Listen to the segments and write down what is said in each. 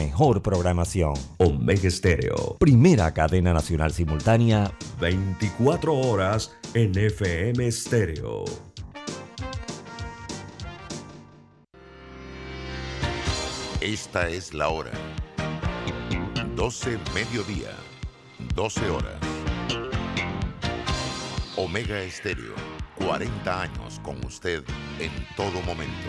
mejor programación. Omega Estéreo. Primera cadena nacional simultánea. 24 horas en FM Estéreo. Esta es la hora. 12 mediodía. 12 horas. Omega Estéreo. 40 años con usted en todo momento.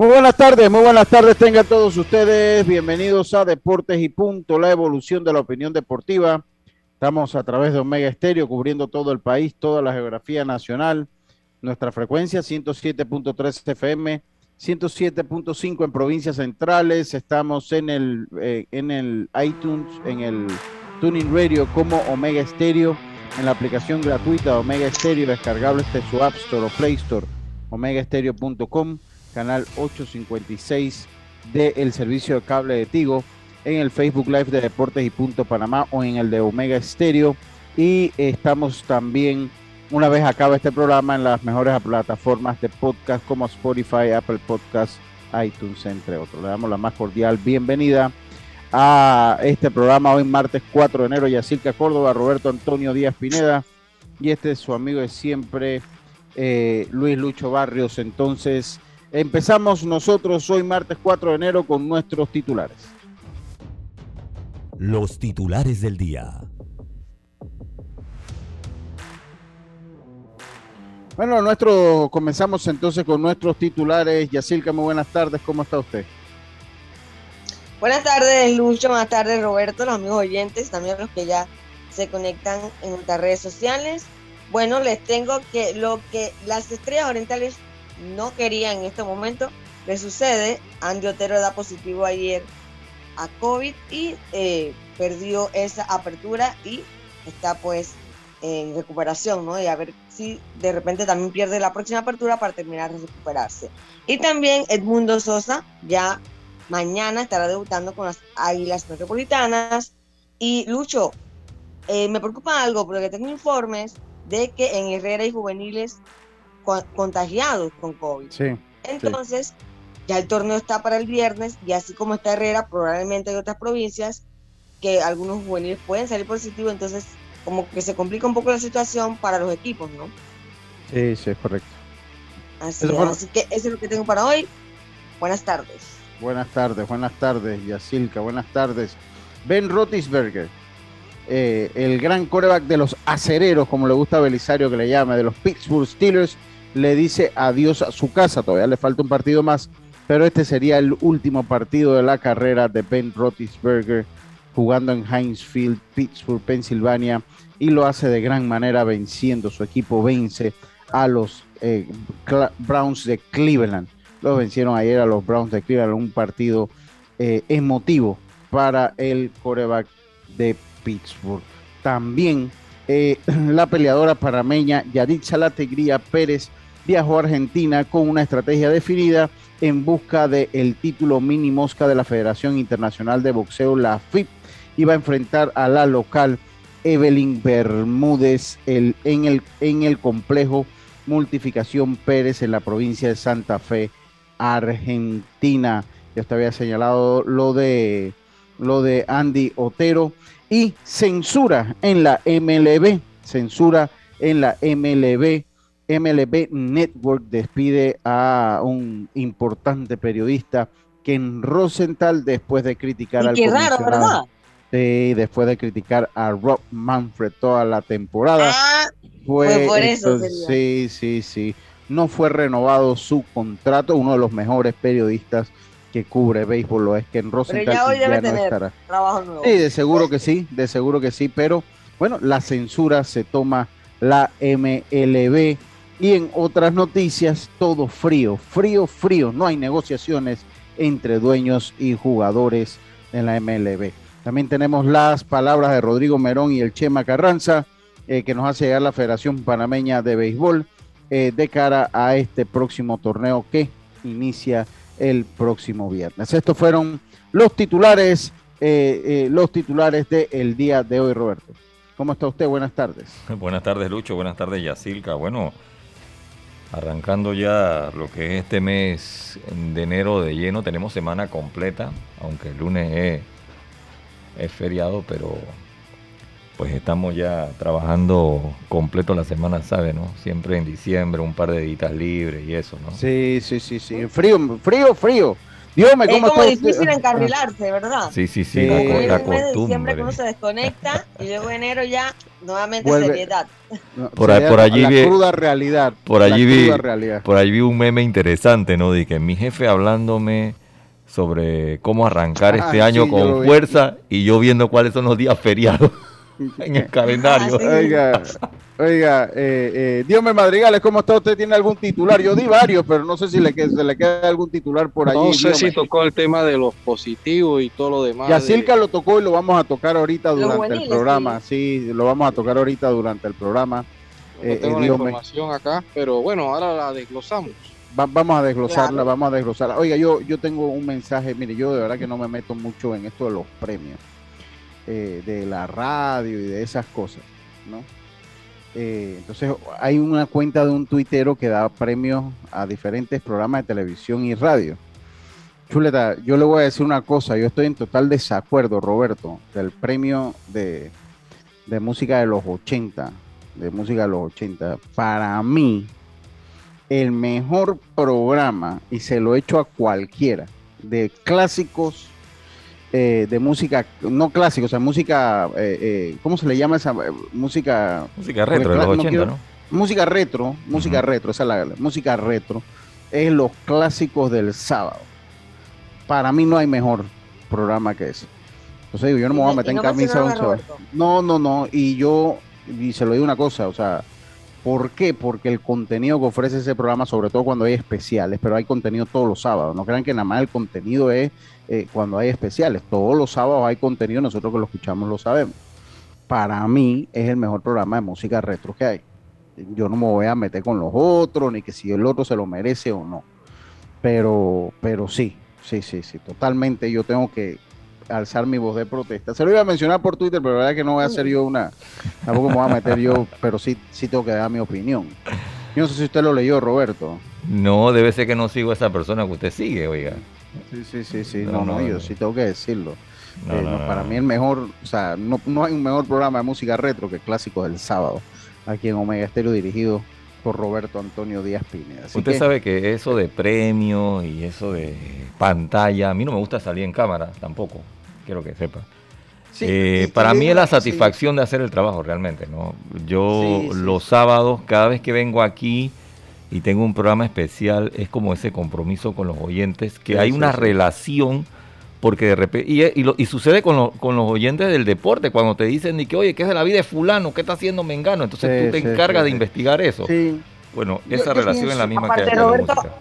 Muy buenas tardes, muy buenas tardes tengan todos ustedes. Bienvenidos a Deportes y Punto, la evolución de la opinión deportiva. Estamos a través de Omega Estéreo cubriendo todo el país, toda la geografía nacional. Nuestra frecuencia 107.3 FM, 107.5 en provincias centrales. Estamos en el, eh, en el iTunes, en el Tuning Radio como Omega Estéreo, en la aplicación gratuita de Omega Estéreo, descargable desde su App Store o Play Store, omegaestereo.com canal 856 del servicio de cable de Tigo, en el Facebook Live de Deportes y Punto Panamá o en el de Omega Estéreo. Y estamos también, una vez acaba este programa, en las mejores plataformas de podcast como Spotify, Apple Podcasts, iTunes, entre otros. Le damos la más cordial bienvenida a este programa hoy martes 4 de enero, Yacirca Córdoba, Roberto Antonio Díaz Pineda y este es su amigo de siempre, eh, Luis Lucho Barrios. Entonces, Empezamos nosotros hoy martes 4 de enero con nuestros titulares. Los titulares del día. Bueno, nuestro, comenzamos entonces con nuestros titulares. Yacilca, muy buenas tardes, ¿cómo está usted? Buenas tardes, Lucho, buenas tardes, Roberto, los amigos oyentes, también los que ya se conectan en nuestras redes sociales. Bueno, les tengo que lo que las estrellas orientales no quería en este momento, le sucede. Andy Otero da positivo ayer a COVID y eh, perdió esa apertura y está pues en recuperación, ¿no? Y a ver si de repente también pierde la próxima apertura para terminar de recuperarse. Y también Edmundo Sosa ya mañana estará debutando con las Águilas Metropolitanas. Y Lucho, eh, me preocupa algo porque tengo informes de que en Herrera y Juveniles contagiados con COVID. Entonces, ya el torneo está para el viernes y así como está Herrera, probablemente hay otras provincias que algunos juveniles pueden salir positivos, entonces como que se complica un poco la situación para los equipos, ¿no? Sí, sí, es correcto. Así, así que eso es lo que tengo para hoy. Buenas tardes. Buenas tardes, buenas tardes, Yacilca, buenas tardes. Ben Rotisberger, eh, el gran coreback de los acereros, como le gusta a Belisario que le llame, de los Pittsburgh Steelers, le dice adiós a su casa. Todavía le falta un partido más, pero este sería el último partido de la carrera de Ben Roethlisberger jugando en Heinz Pittsburgh, Pensilvania, y lo hace de gran manera venciendo. Su equipo vence a los eh, Browns de Cleveland. Los vencieron ayer a los Browns de Cleveland, un partido eh, emotivo para el coreback de Pittsburgh. También eh, la peleadora parameña Yaritza Lategría Pérez viajó a Argentina con una estrategia definida en busca del título mini mosca de la Federación Internacional de Boxeo, la FIP. Iba a enfrentar a la local Evelyn Bermúdez en, el, complejo Multificación Pérez en la provincia de Santa Fe, Argentina. Ya te había señalado lo de, lo de Andy Otero y censura en la MLB, censura en la MLB MLB Network despide a un importante periodista Ken Rosenthal después de criticar al qué raro, ¿verdad? Sí, después de criticar a Rob Manfred toda la temporada. Ah, fue por eso. sí, sí, sí. no fue renovado su contrato, uno de los mejores periodistas que cubre béisbol lo es que en Rosenthal ya hoy ya no tener estará. trabajo nuevo. Sí, de seguro que sí, de seguro que sí, pero bueno, la censura se toma la MLB y en otras noticias todo frío, frío, frío, no hay negociaciones entre dueños y jugadores en la MLB. También tenemos las palabras de Rodrigo Merón y el Chema Carranza eh, que nos hace llegar la Federación Panameña de Béisbol eh, de cara a este próximo torneo que inicia el próximo viernes. Estos fueron los titulares, eh, los titulares del día de hoy, Roberto. ¿Cómo está usted? Buenas tardes. Buenas tardes, Lucho. Buenas tardes, Yacilca. Bueno, arrancando ya lo que es este mes de enero de lleno, tenemos semana completa, aunque el lunes es, feriado, pero pues estamos ya trabajando completo la semana, ¿sabe? ¿no? Siempre en diciembre, un par de días libres y eso, ¿no? Sí, sí, sí, sí. Frío, frío, frío. Dios me es ¿cómo como está usted? difícil encarrilarse, ¿verdad? Sí, sí, sí, la, la costumbre. que uno se desconecta y luego enero ya nuevamente Vuelve. seriedad. No, Por sería por allí la vi- cruda realidad. Por la allí vi, cruda realidad. por ahí vi un meme interesante, ¿no? De que mi jefe hablándome sobre cómo arrancar Ah, este año sí, con fuerza y yo viendo cuáles son los días feriados en el calendario. Ah, sí. Oiga, oiga, eh, eh, Dios me madrigales, ¿cómo está usted? ¿Tiene algún titular? Yo di varios, pero no sé si le, que- se le queda algún titular por allí. No sé Dios si me- tocó el tema de los positivos y todo lo demás. Yacirca de- lo tocó y lo vamos a tocar ahorita durante el programa. Sí. lo vamos a tocar ahorita durante el programa. no eh, tengo eh, la información acá, pero bueno, ahora la desglosamos. Va- vamos a desglosarla, Claro. vamos a desglosarla. Oiga, yo, yo tengo un mensaje, mire, yo de verdad que no me meto mucho en esto de los premios, eh, de la radio y de esas cosas, ¿no? Eh, entonces, hay una cuenta de un tuitero que da premios a diferentes programas de televisión y radio. Chuleta, yo le voy a decir una cosa, yo estoy en total desacuerdo, Roberto, del premio de, de música de los 80, de música de los 80. Para mí, el mejor programa, y se lo he hecho a cualquiera, de clásicos, eh, de música, no clásicos, o sea, música, eh, eh, ¿cómo se le llama esa música? Música retro de los claro, no 80, quiero- ¿no? Música retro, música retro, esa es la, la música retro, es los clásicos del sábado. Para mí no hay mejor programa que ese. Entonces digo, yo no me voy a meter y en no camisa. No, no, no. Y yo, y se lo digo una cosa, o sea, ¿por qué? Porque el contenido que ofrece ese programa, sobre todo cuando hay especiales, pero hay contenido todos los sábados. No crean que nada más el contenido es eh, cuando hay especiales. Todos los sábados hay contenido, nosotros que lo escuchamos lo sabemos. Para mí es el mejor programa de música retro que hay. Yo no me voy a meter con los otros, ni que si el otro se lo merece o no. Pero, pero sí, sí, sí, sí, totalmente yo tengo que alzar mi voz de protesta. Se lo iba a mencionar por Twitter, pero la verdad que no voy a hacer yo una, tampoco me voy a meter yo, pero sí, sí tengo que dar mi opinión. Yo no sé si usted lo leyó, Roberto. No, debe ser que no sigo a esa persona que usted sigue, oiga. Sí, sí, sí, sí, No, no, no, yo sí tengo que decirlo. No, Eh, no, para mí el mejor, o sea, no, no hay un mejor programa de música retro que Clásicos del Sábado, aquí en Omega Estéreo, dirigido por Roberto Antonio Díaz Pineda. Así Usted que- sabe que eso de premios y eso de pantalla, a mí no me gusta salir en cámara tampoco, quiero que sepa. Sí, Eh, para mí es la sí. satisfacción de hacer el trabajo realmente, ¿no? Yo los sábados, cada vez que vengo aquí y tengo un programa especial, es como ese compromiso con los oyentes, que Sí, hay sí, una sí. relación, porque de repente, y, y lo- y sucede con, lo- con los oyentes del deporte, cuando te dicen, ni que, oye, ¿qué es de la vida de fulano? ¿Qué está haciendo Mengano? Entonces tú te encargas de investigar eso. Sí, Bueno, Yo- esa yo relación es la misma aparte, que hay con la Roberto, música.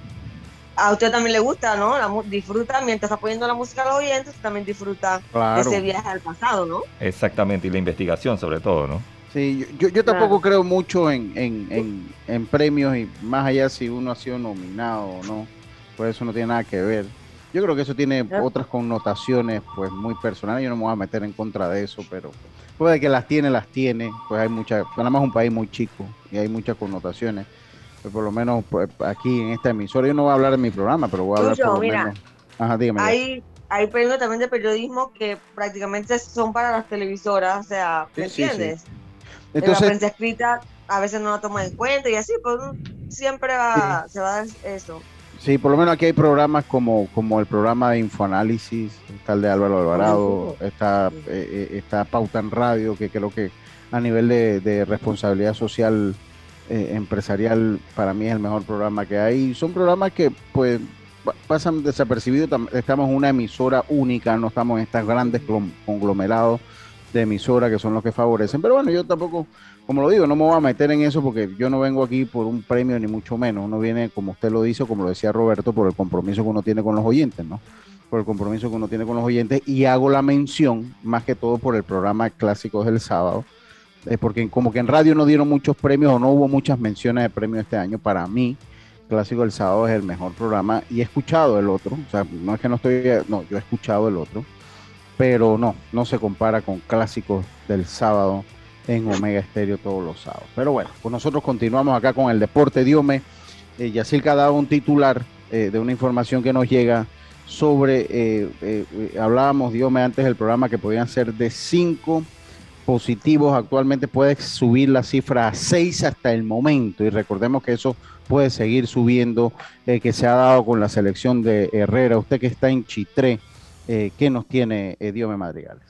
A usted también le gusta, ¿no? La disfruta mientras está poniendo la música a los oyentes, también disfruta claro. ese viaje al pasado, ¿no? Exactamente, y la investigación sobre todo, ¿no? Sí, yo, yo, yo tampoco creo mucho en, en, en, en premios y más allá si uno ha sido nominado o no, pues eso no tiene nada que ver. Yo creo que eso tiene otras connotaciones pues muy personales, yo no me voy a meter en contra de eso, pero puede que las tiene, las tiene, pues hay muchas, Panamá es un país muy chico y hay muchas connotaciones, pues por lo menos pues, aquí en esta emisora, yo no voy a hablar en mi programa, pero voy a hablar Lucho, por lo mira, menos. Ajá, dígame. Hay, hay premios también de periodismo que prácticamente son para las televisoras, o sea, ¿me Sí, sí, sí. Entiendes? la Entonces, prensa escrita a veces no la toma en cuenta y así, pues siempre va, se va a dar eso. Sí, por lo menos aquí hay programas como, como el programa de Infoanálisis, está el de Álvaro Alvarado, está, eh, eh, está Pauta en Radio, que creo que a nivel de, de responsabilidad social eh, empresarial para mí es el mejor programa que hay. Son programas que pues pasan desapercibidos. Estamos en una emisora única, no estamos en estos grandes conglomerados de emisora que son los que favorecen. Pero bueno, yo tampoco, como lo digo, no me voy a meter en eso porque yo no vengo aquí por un premio ni mucho menos. Uno viene, como usted lo dice, como lo decía Roberto, por el compromiso que uno tiene con los oyentes, ¿no? Por el compromiso que uno tiene con los oyentes y hago la mención, más que todo por el programa Clásicos del sábado, porque como que en radio no dieron muchos premios o no hubo muchas menciones de premios este año. Para mí, Clásico del Sábado es el mejor programa y he escuchado el otro. O sea, no es que no estoy, no, yo he escuchado el otro pero no, no se compara con clásicos del sábado en Omega Estéreo todos los sábados. Pero bueno, pues nosotros continuamos acá con el deporte Diome. Eh, Yacirca ha dado un titular eh, de una información que nos llega sobre, eh, eh, hablábamos Diome antes del programa que podían ser de cinco positivos, actualmente puede subir la cifra a seis hasta el momento y recordemos que eso puede seguir subiendo, que se ha dado con la selección de Herrera, usted que está en Chitré, eh, ¿qué nos tiene eh, Diome Madrigales?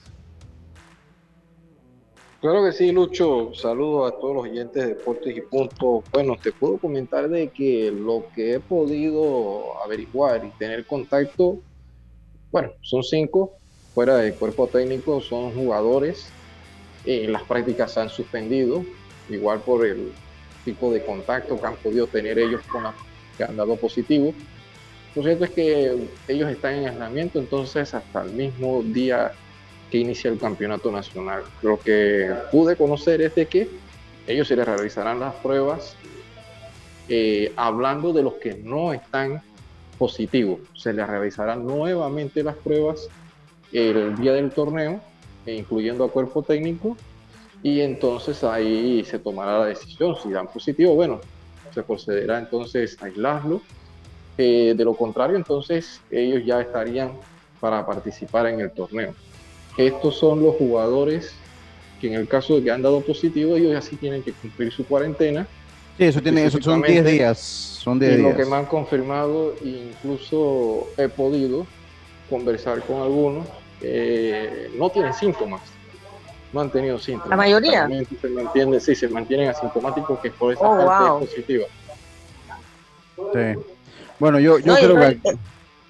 Claro que sí, Lucho. Saludos a todos los oyentes de Deportes y Punto. Bueno, te puedo comentar de que lo que he podido averiguar y tener contacto, bueno, son cinco, fuera del cuerpo técnico, son jugadores. Eh, las prácticas se han suspendido, igual por el tipo de contacto que han podido tener ellos con los que han dado positivo. Lo cierto es que ellos están en aislamiento, entonces hasta el mismo día que inicia el campeonato nacional. Lo que pude conocer es de que ellos se les realizarán las pruebas eh, hablando de los que no están positivos. Se les realizarán nuevamente las pruebas el día del torneo, incluyendo a cuerpo técnico, y entonces ahí se tomará la decisión. Si dan positivo, bueno, se procederá entonces a aislarlo de lo contrario, entonces ellos ya estarían para participar en el torneo. Estos son los jugadores que en el caso de que han dado positivo, ellos ya sí tienen que cumplir su cuarentena. Sí, eso, tiene, eso son 10 días. Son 10 Lo que me han confirmado, incluso he podido conversar con algunos, no tienen síntomas, no han tenido síntomas. La mayoría. Se mantiene, sí, se mantienen asintomáticos, que por esa oh, parte es positiva. Sí. Bueno, yo, yo creo que... Eh,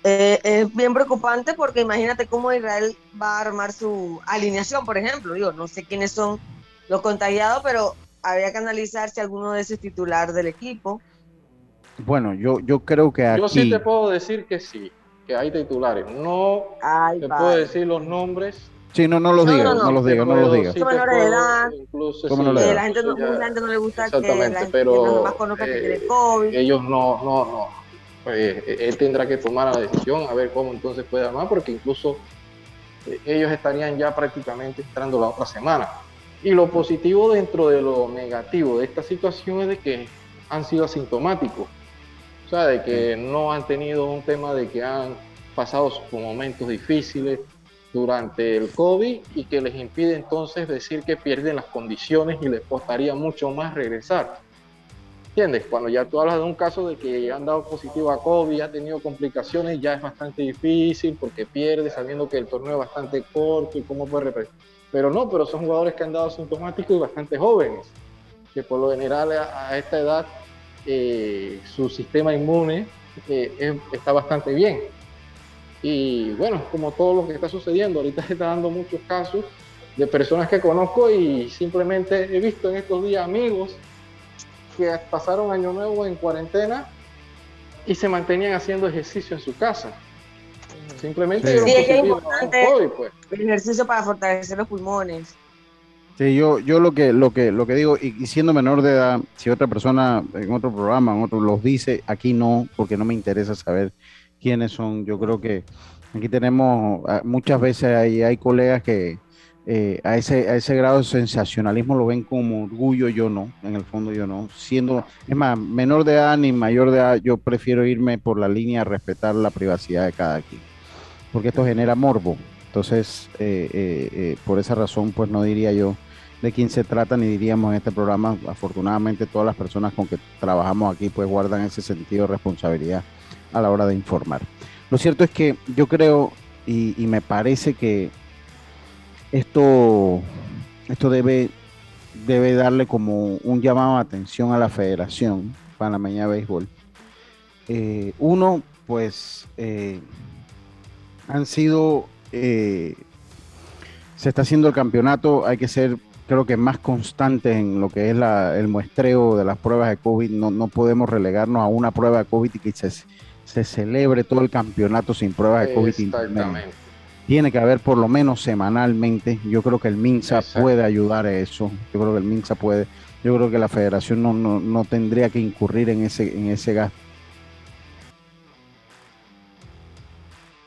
eh, es bien preocupante porque imagínate cómo Israel va a armar su alineación, por ejemplo. Digo, no sé quiénes son los contagiados, pero habría que analizar si alguno de esos titular del equipo. Bueno, yo, yo creo que aquí... Yo sí te puedo decir que sí, que hay titulares. No te puedo decir los nombres. Sí, no, no los digas, no, los digas, no los digas. Menores de edad, eh, la gente no, la gente no le gusta que la gente pero, más conozca que tiene COVID. Ellos no, no, no pues, él tendrá que tomar la decisión a ver cómo entonces puede armar, porque incluso eh, ellos estarían ya prácticamente entrando la otra semana. Y lo positivo dentro de lo negativo de esta situación es de que han sido asintomáticos, o sea, de que no han tenido un tema de que han pasado por momentos difíciles durante el COVID y que les impide entonces decir que pierden las condiciones y les costaría mucho más regresar. ¿Entiendes? Cuando ya tú hablas de un caso de que han dado positivo a COVID, ha tenido complicaciones, ya es bastante difícil porque pierde sabiendo que el torneo es bastante corto y cómo puede repetir. Pero no, pero son jugadores que han dado sintomáticos y bastante jóvenes, que por lo general a, esta edad eh, su sistema inmune eh, está bastante bien. Y bueno, como todo lo que está sucediendo, ahorita se está dando muchos casos de personas que conozco y simplemente he visto en estos días amigos que pasaron año nuevo en cuarentena y se mantenían haciendo ejercicio en su casa. Simplemente sí, es importante pues. el ejercicio para fortalecer los pulmones. Sí, yo, yo lo que lo que lo que digo, y, siendo menor de edad, si otra persona en otro programa, en otro los dice, aquí no, porque no me interesa saber quiénes son. Yo creo que aquí tenemos ah, muchas veces hay, hay colegas que, eh, a, ese, a ese grado de sensacionalismo lo ven como orgullo, yo no, en el fondo yo no. Siendo, es más, menor de edad ni mayor de edad, yo prefiero irme por la línea a respetar la privacidad de cada quien, porque esto genera morbo. Entonces, eh, eh, por esa razón, pues no diría yo de quién se trata, ni diríamos en este programa, afortunadamente todas las personas con que trabajamos aquí, pues guardan ese sentido de responsabilidad a la hora de informar. Lo cierto es que yo creo y me parece que esto, esto debe debe darle como un llamado de atención a la Federación Panameña de Béisbol. Eh, uno, pues eh, han sido, se está haciendo el campeonato, hay que ser creo que más constante en lo que es el muestreo de las pruebas de COVID. No, no podemos relegarnos a una prueba de COVID y que se, se celebre todo el campeonato sin pruebas de COVID. Exactamente. Tiene que haber por lo menos semanalmente. Yo creo que el MINSA puede ayudar a eso. Yo creo que el MINSA puede. Yo creo que la federación no, no, no tendría que incurrir en ese, en ese gasto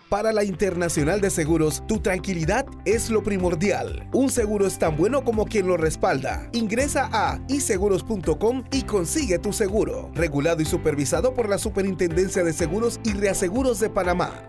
Para la Internacional de Seguros, tu tranquilidad es lo primordial. Un seguro es tan bueno como quien lo respalda. Ingresa a iseguros.com y consigue tu seguro. Regulado y supervisado por la Superintendencia de Seguros y Reaseguros de Panamá.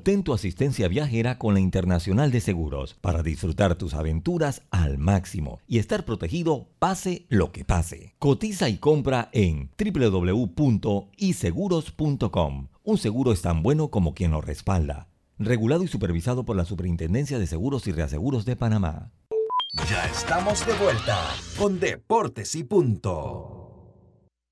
Obtén tu asistencia viajera con la Internacional de Seguros para disfrutar tus aventuras al máximo y estar protegido pase lo que pase. Cotiza y compra en www.iseguros.com. Un seguro es tan bueno como quien lo respalda. Regulado y supervisado por la Superintendencia de Seguros y Reaseguros de Panamá. Ya estamos de vuelta con Deportes y Punto.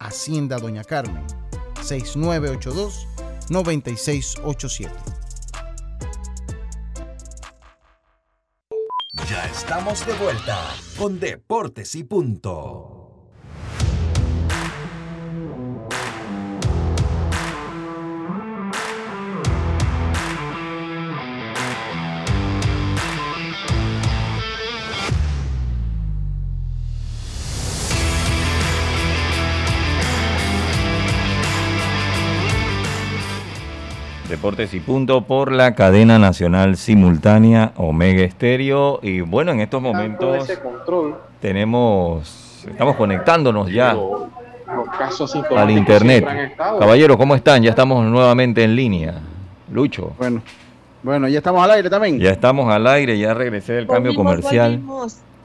Hacienda Doña Carmen, 6982-9687. Ya estamos de vuelta con Deportes y Punto. Deportes y Punto por la cadena nacional simultánea Omega Estéreo. Y bueno, en estos momentos tenemos, estamos conectándonos ya al internet. Caballero, ¿cómo están? Ya estamos nuevamente en línea. Lucho. Bueno, bueno, ya estamos al aire también. Ya estamos al aire, ya regresé del cambio comercial.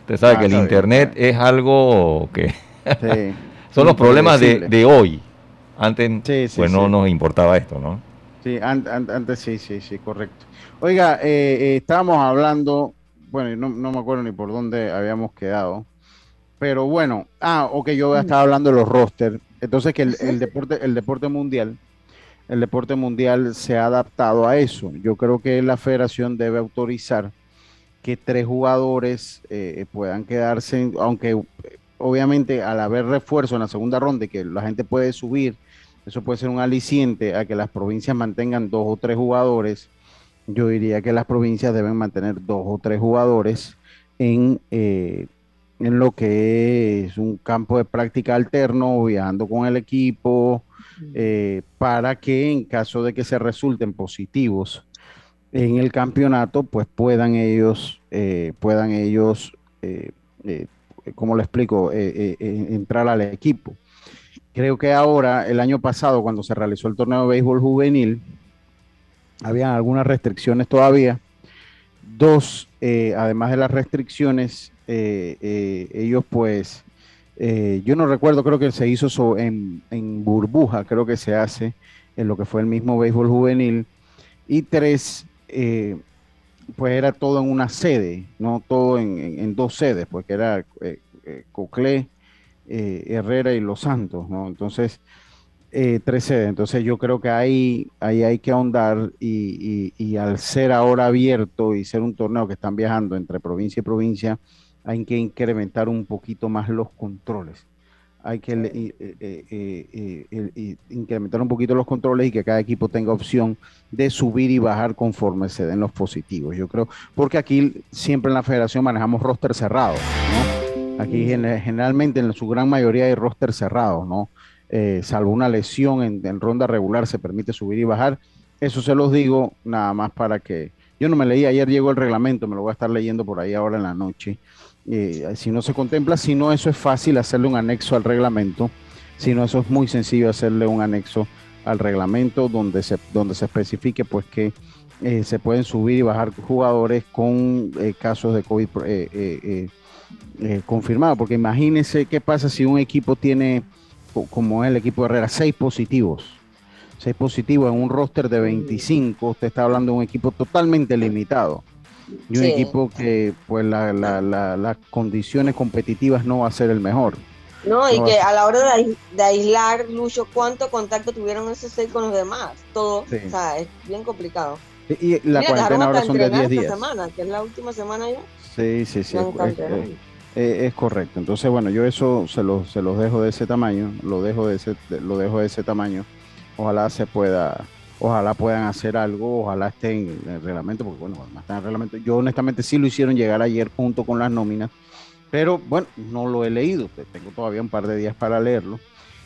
Usted sabe ah, que el internet es algo que son los problemas de, hoy. Antes, pues no nos importaba esto, ¿no? Sí, antes sí, sí, sí, correcto. Oiga, eh, eh, estábamos hablando, bueno, no, no me acuerdo ni por dónde habíamos quedado, pero bueno, ah, ok, yo estaba hablando de los rosters. Entonces que el, deporte, el deporte mundial, el deporte mundial se ha adaptado a eso. Yo creo que la federación debe autorizar que tres jugadores eh, puedan quedarse, aunque obviamente al haber refuerzo en la segunda ronda y que la gente puede subir, eso puede ser un aliciente a que las provincias mantengan dos o tres jugadores. Yo diría que las provincias deben mantener dos o tres jugadores en, eh, en lo que es un campo de práctica alterno, viajando con el equipo, eh, para que en caso de que se resulten positivos en el campeonato, pues puedan ellos, eh, puedan ellos ¿cómo le explico?, eh, eh, eh, entrar al equipo. Creo que ahora, el año pasado, cuando se realizó el torneo de béisbol juvenil, había algunas restricciones todavía. Dos, además de las restricciones, ellos pues, yo no recuerdo, creo que se hizo en, en, burbuja, creo que se hace en lo que fue el mismo béisbol juvenil. Y tres, pues era todo en una sede, no todo en, dos sedes, porque era eh, eh Coclé, eh, Herrera y Los Santos, ¿no? Entonces, eh, tres sedes. Entonces yo creo que ahí, ahí hay que ahondar y, al ser ahora abierto y ser un torneo que están viajando entre provincia y provincia, hay que incrementar un poquito más los controles hay que eh, eh, eh, incrementar un poquito los controles y que cada equipo tenga opción de subir y bajar conforme se den los positivos. Yo creo, porque aquí siempre en la federación manejamos roster cerrados, ¿no? Aquí generalmente en su gran mayoría hay roster cerrados, ¿no? salvo una lesión en, ronda regular se permite subir y bajar. Eso se los digo nada más para que... Yo no me leí, ayer llegó el reglamento, me lo voy a estar leyendo por ahí ahora en la noche. Eh, si no se contempla, si no, eso es fácil hacerle un anexo al reglamento, si no, eso es muy sencillo hacerle un anexo al reglamento donde se, donde se especifique pues que eh, se pueden subir y bajar jugadores con eh, casos de COVID confirmados, porque imagínense qué pasa si un equipo tiene, como es el equipo de Herrera, seis positivos. Seis positivos en un roster de 25, usted está hablando de un equipo totalmente limitado y un equipo que pues las condiciones competitivas no va a ser el mejor. No, y que a la hora de, aislar, Lucho, ¿cuánto contacto tuvieron esos seis con los demás? Todo, o sea, es bien complicado. Y, la cuarentena ahora son de 10 días. semana, que es la última semana ya. Sí, sí, sí. Es, correcto. Entonces, bueno, yo eso se los se los dejo de ese tamaño, lo dejo de ese, lo dejo de ese tamaño. Ojalá se pueda ojalá puedan hacer algo, ojalá estén en el reglamento, porque bueno, está en el reglamento. Yo honestamente sí lo hicieron llegar ayer junto con las nóminas, pero bueno, no lo he leído, tengo todavía un par de días para leerlo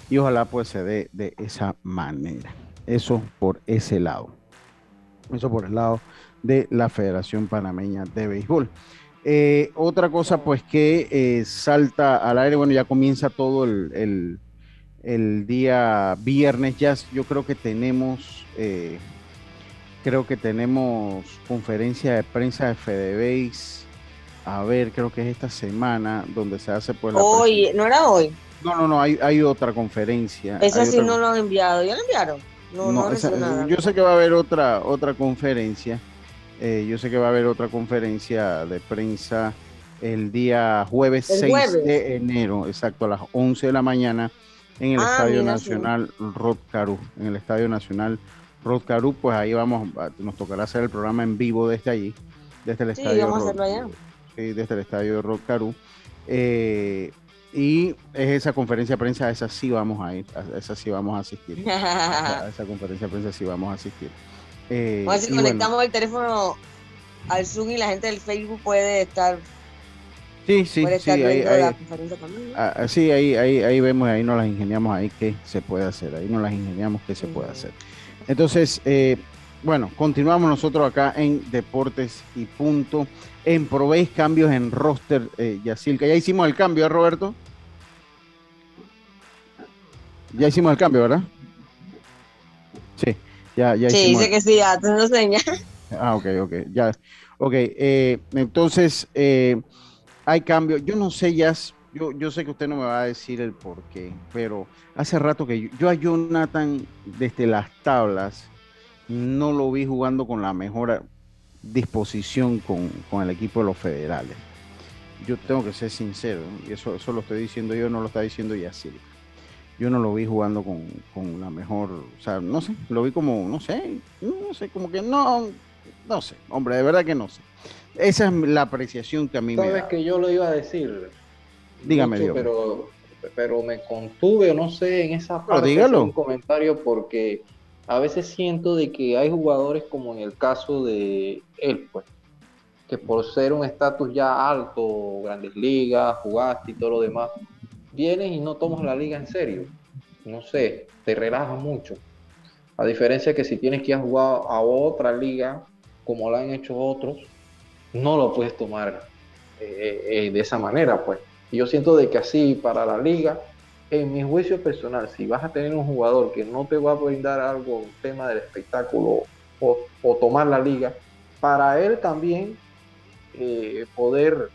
y ojalá pues se dé de esa manera. Eso por ese lado. Eso por el lado de la Federación Panameña de Béisbol. Eh, otra cosa pues que eh, salta al aire, bueno, ya comienza todo el el día viernes. Ya yo creo que tenemos, eh, creo que tenemos conferencia de prensa de FedeBase. A ver, creo que es esta semana donde se hace pues Hoy, ¿no era hoy? No, no, no, hay, hay otra conferencia. Esa sí no lo han enviado, ¿ya lo enviaron? No, no, Yo sé que va a haber otra, otra conferencia. Eh, yo sé que va a haber otra conferencia de prensa el día jueves 6 de enero, exacto, a las 11 de la mañana en el ah, Estadio Nacional Rod Caru. En el Estadio Nacional Rod Caru, pues ahí vamos, nos tocará hacer el programa en vivo desde allí, desde el estadio. Vamos a hacerlo allá. Sí, desde el estadio Rod Caru. Eh, y es esa conferencia de prensa, a esa sí vamos a ir, a esa sí vamos a asistir. a esa conferencia de prensa sí vamos a asistir. Eh, a ver si conectamos el teléfono al Zoom y la gente del Facebook puede estar Sí, sí, sí, ahí, ahí, ah, ah, sí, ahí, ahí, ahí vemos, ahí nos las ingeniamos ahí qué se puede hacer, ahí nos las ingeniamos qué se puede hacer. Entonces, eh, Bueno, continuamos nosotros acá en Deportes y Punto. En Proveis cambios en roster, eh, Yacilca. Ya hicimos el cambio, ¿eh, Roberto? Ya hicimos el cambio, ¿verdad? Sí, ya, ya sí, dice que sí, ya te lo señal. Ah, ok, ok, ya. Ok, eh, entonces eh, hay cambio. Yo no sé, ya, yo, yo sé que usted no me va a decir el por qué, pero hace rato que yo, yo a Jonathan desde las tablas no lo vi jugando con la mejor disposición con, con el equipo de los federales. Yo tengo que ser sincero, y eso, eso lo estoy diciendo yo, no lo está diciendo Yacir. Yo no lo vi jugando con, con, la mejor, o sea, no sé, lo vi como, no sé, no sé, como que no, no sé, hombre, de verdad que no sé. Esa es la apreciación que a mí me da. que yo lo iba a decir. Dígame, Dios. Pero, pero me contuve, o no sé, en esa parte de un comentario porque a veces siento de que hay jugadores como en el caso de él, pues, que por ser un estatus ya alto, grandes ligas, jugaste y todo lo demás, vienes y no tomas la liga en serio. No sé, te relajas mucho. A diferencia que si tienes que ir a jugar a otra liga, como lo han hecho otros, no lo puedes tomar eh, eh, de esa manera, pues. Y yo siento de que así para la liga en mi juicio personal, si vas a tener un jugador que no te va a brindar algo, un tema del espectáculo o, tomar la liga, para él también eh, poder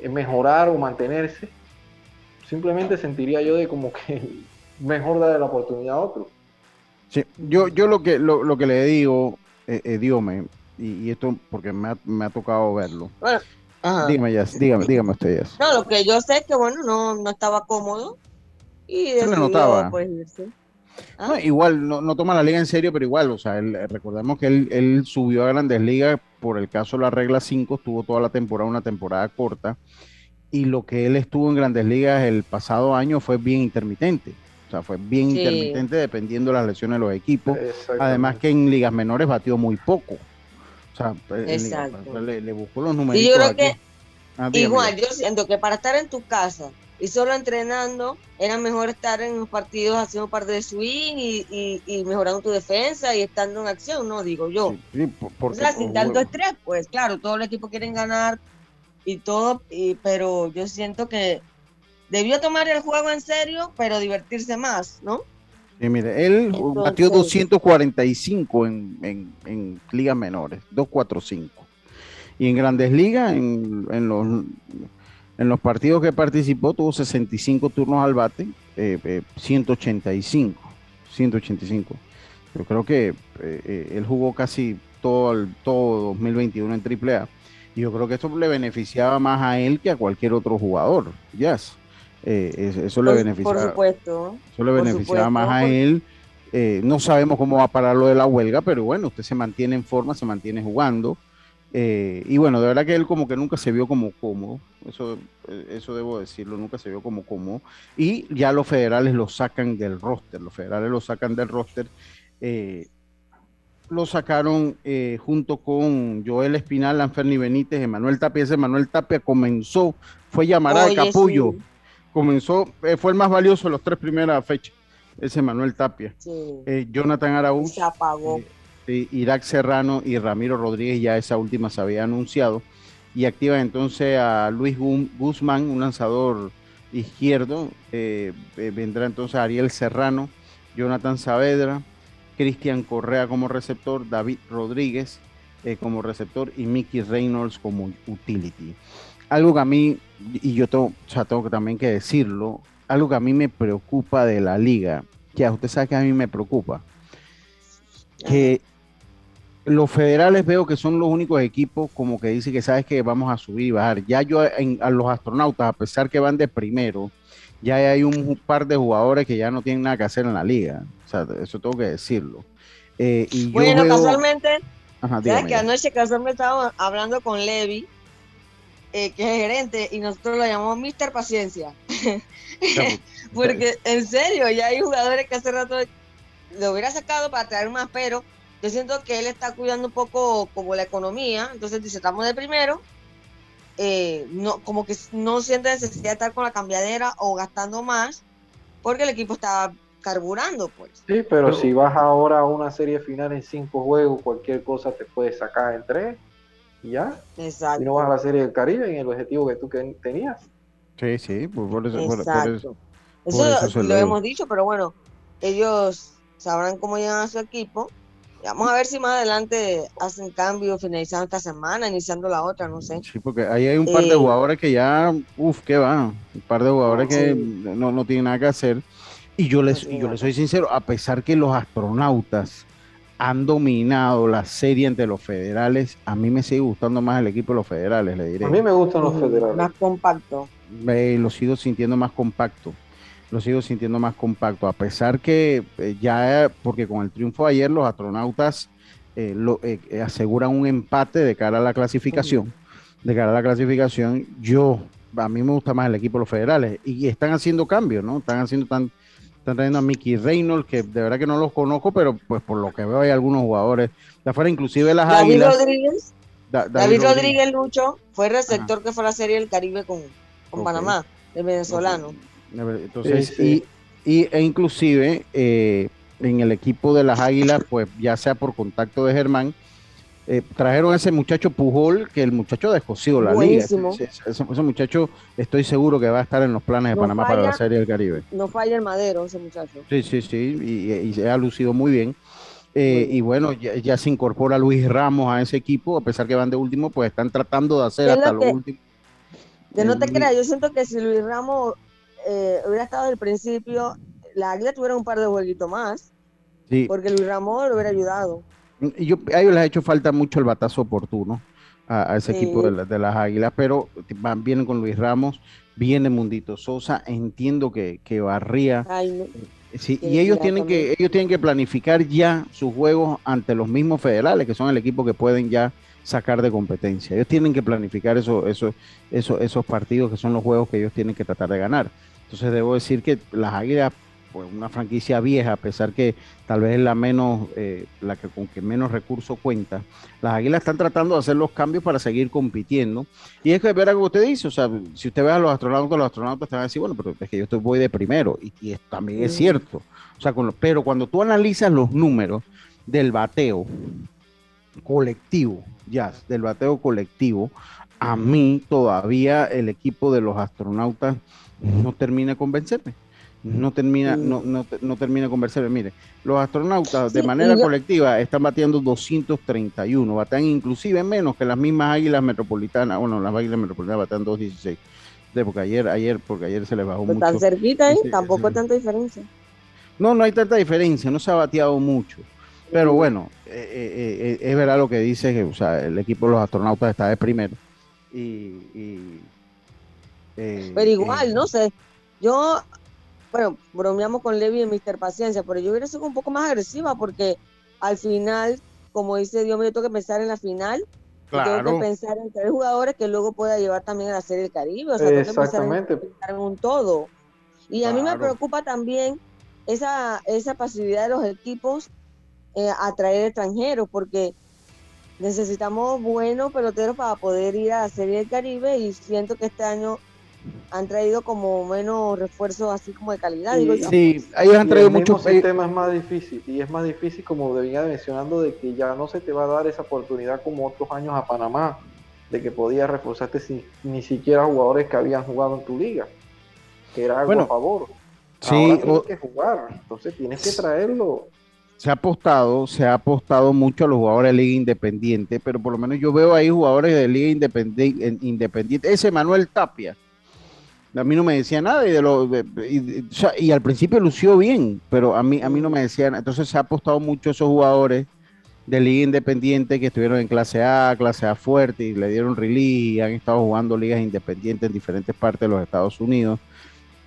mejorar o mantenerse, simplemente sentiría yo de como que mejor darle la oportunidad a otro. Sí, yo, yo lo que lo, que le digo, eh, eh Diome, y, esto porque me ha, me ha tocado verlo. Dígame, ya, dígame, dígame usted, No, lo que yo sé es que, bueno, no, no estaba cómodo y se le notaba. Pues, ah. igual, no, no, toma la liga en serio, pero igual, o sea, él, recordemos que él, él, subió a Grandes Ligas por el caso de la regla 5, estuvo toda la temporada, una temporada corta, y lo que él estuvo en Grandes Ligas el pasado año fue bien intermitente. O sea, fue bien intermitente dependiendo de las lesiones de los equipos. Además que en ligas menores batió muy poco. O sea, le, buscó los números. yo creo que ah, igual, yo siento que para estar en tu casa y solo entrenando, era mejor estar en los partidos haciendo un par de swing y, y, mejorando tu defensa y estando en acción, ¿no? Digo yo. o sea, sin tanto estrés, pues claro, todos los equipos quieren ganar y todo, y, pero yo siento que debió tomar el juego en serio, pero divertirse más, ¿no? Sí, mire, él batió 245 en, en, en ligas menores, 245. Y en grandes ligas, en, en los en los partidos que participó tuvo 65 turnos al bate, 185. Eh, 185. Eh, Yo creo que eh, él jugó casi todo el todo 2021 en AAA. Yo creo que esto le beneficiaba más a él que a cualquier otro jugador. Yes. eso le beneficiaba. Por supuesto. Eso le beneficiaba más a él. no sabemos cómo va a parar lo de la huelga, pero bueno, usted se mantiene en forma, se mantiene jugando. Eh, y bueno, de verdad que él como que nunca se vio como cómodo, eso, eh, eso debo decirlo, nunca se vio como cómodo. Y ya los federales lo sacan del roster, los federales lo sacan del roster. Eh, lo sacaron junto con Joel Espinal, Anferni Benítez, Emanuel Tapia. Ese Emanuel Tapia comenzó, fue llamar al Capullo, comenzó, fue el más valioso de las tres primeras fechas, ese Emanuel Tapia. Jonathan Araúz. Se apagó Irak Serrano y Ramiro Rodríguez, ya esa última se había anunciado, y activa entonces a Luis Guzmán, un lanzador izquierdo, eh, eh, vendrá entonces Ariel Serrano, Jonathan Saavedra, Cristian Correa como receptor, David Rodríguez eh, como receptor y Mickey Reynolds como utility. Algo que a mí, y yo tengo, tengo que también que decirlo, algo que a mí me preocupa de la liga, que usted sabe que a mí me preocupa, que los federales veo que son los únicos equipos como que dicen que sabes que vamos a subir y bajar. Ya yo a los astronautas, a pesar que van de primero, ya hay un par de jugadores que ya no tienen nada que hacer en la liga. O sea, eso tengo que decirlo. Eh, y bueno, casualmente, que anoche casualmente estábamos hablando con Levi, eh, que es gerente, y nosotros lo llamamos Mister Paciencia. Porque en serio, ya hay jugadores que hace rato lo hubiera sacado para traer más, pero yo siento que él está cuidando un poco como la economía, entonces dice, estamos de primero, eh, no, como que no siente necesidad de estar con la cambiadera o gastando más, porque el equipo está carburando, pues. Sí, pero, si vas ahora a una serie final en cinco juegos, cualquier cosa te puede sacar en tres y ya. Exacto. Y no vas a la serie del Caribe en el objetivo que tú tenías. Sí, sí, por, eso. Exacto. eso, lo hemos dicho, pero bueno, ellos sabrán cómo llegan a su equipo. Vamos a ver si más adelante hacen cambios finalizando esta semana, iniciando la otra, no sé. Sí, porque ahí hay un par de eh, jugadores que ya, uff, que van. Un par de jugadores que no, no tienen nada que hacer. Y yo les, yo les soy sincero, a pesar que los astronautas han dominado la serie entre los federales, a mí me sigue gustando más el equipo de los federales, le diré. A mí me gustan los federales. Más compacto. lo sigo sintiendo más compacto. Lo sigo sintiendo más compacto, a pesar que eh, ya, porque con el triunfo de ayer los astronautas eh, lo, eh, aseguran un empate de cara a la clasificación. De cara a la clasificación, yo, a mí me gusta más el equipo de los federales y están haciendo cambios, ¿no? Están haciendo tan están trayendo a Mickey Reynolds, que de verdad que no los conozco, pero pues por lo que veo hay algunos jugadores de afuera, inclusive las David Águilas. Rodríguez. David, Rodríguez, Lucho, fue receptor que fue a la Serie del Caribe con, con Panamá, el venezolano. Entonces, Y, y, e inclusive eh, en el equipo de las Águilas, pues ya sea por contacto de Germán, eh, trajeron a ese muchacho Pujol, que el muchacho descosido la liga. Ese, muchacho estoy seguro que va a estar en los planes de Panamá para la Serie del Caribe. No falla el madero ese muchacho. Sí, sí, sí, y, se ha lucido muy bien. Eh, y bueno, ya, se incorpora Luis Ramos a ese equipo, a pesar que van de último, pues están tratando de hacer hasta lo, último. Que no te creas, yo siento que si Luis Ramos eh, hubiera estado desde el principio, la Águila tuviera un par de jueguitos más, porque Luis Ramos lo hubiera ayudado. Yo, a ellos les ha hecho falta mucho el batazo oportuno a, ese equipo de, las Águilas, pero van, vienen con Luis Ramos, viene Mundito Sosa, entiendo que, que Barría. sí, y ellos tienen que ellos tienen que planificar ya sus juegos ante los mismos federales, que son el equipo que pueden ya sacar de competencia. Ellos tienen que planificar eso, eso, eso, esos partidos que son los juegos que ellos tienen que tratar de ganar. Entonces debo decir que las Águilas pues una franquicia vieja, a pesar que tal vez es la menos, eh, la que con que menos recursos cuenta, las Águilas están tratando de hacer los cambios para seguir compitiendo. Y es que ver algo que usted dice, o sea, si usted ve a los astronautas, los astronautas te van a decir, bueno, pero es que yo estoy, voy de primero, y, también es cierto. O sea, pero cuando tú analizas los números del bateo colectivo, ya, del bateo colectivo, a mí todavía el equipo de los astronautas no termina de convencerme no termina, no, no, no termina de conversar. Mire, los astronautas de manera colectiva están bateando 231, batean inclusive menos que las mismas águilas metropolitanas. Bueno, las águilas metropolitanas batean 216. De, porque ayer, ayer, porque ayer se les bajó mucho. Tan cerquita, ¿eh? Tampoco hay tanta diferencia. No, no hay tanta diferencia, no se ha bateado mucho. Pero bueno, eh, eh, eh, es verdad lo que dice que o sea, el equipo de los astronautas está de primero. Y, pero igual, no sé. Yo bueno, bromeamos con Levi y Mr. Paciencia, pero yo hubiera sido un poco más agresiva porque al final, como dice Dios, me tengo que pensar en la final. Tengo que pensar en tres jugadores que luego pueda llevar también a la Serie del Caribe. O sea, tengo que pensar en, un todo. Y a mí me preocupa también esa, esa pasividad de los equipos eh, a traer extranjeros, porque necesitamos buenos peloteros para poder ir a la Serie del Caribe y siento que este año han traído como menos refuerzos así como de calidad. Sí, sí ellos han traído muchos. El tema es más difícil y es más difícil como venía mencionando de que ya no se te va a dar esa oportunidad como otros años a Panamá de que podías reforzarte sin ni siquiera jugadores que habían jugado en tu liga, que era algo a favor. Sí, Ahora tienes que jugar, entonces tienes que traerlo. Se ha apostado, se ha apostado mucho a los jugadores de Liga Independiente, pero por lo menos yo veo ahí jugadores de Liga Independiente, independiente. ese Manuel Tapia, a mí no me decía nada y, de lo, y, al principio lució bien, pero a mí, a mí no me decían. Entonces se ha apostado mucho esos jugadores de liga independiente que estuvieron en clase A, clase A fuerte y le dieron release y han estado jugando ligas independientes en diferentes partes de los Estados Unidos.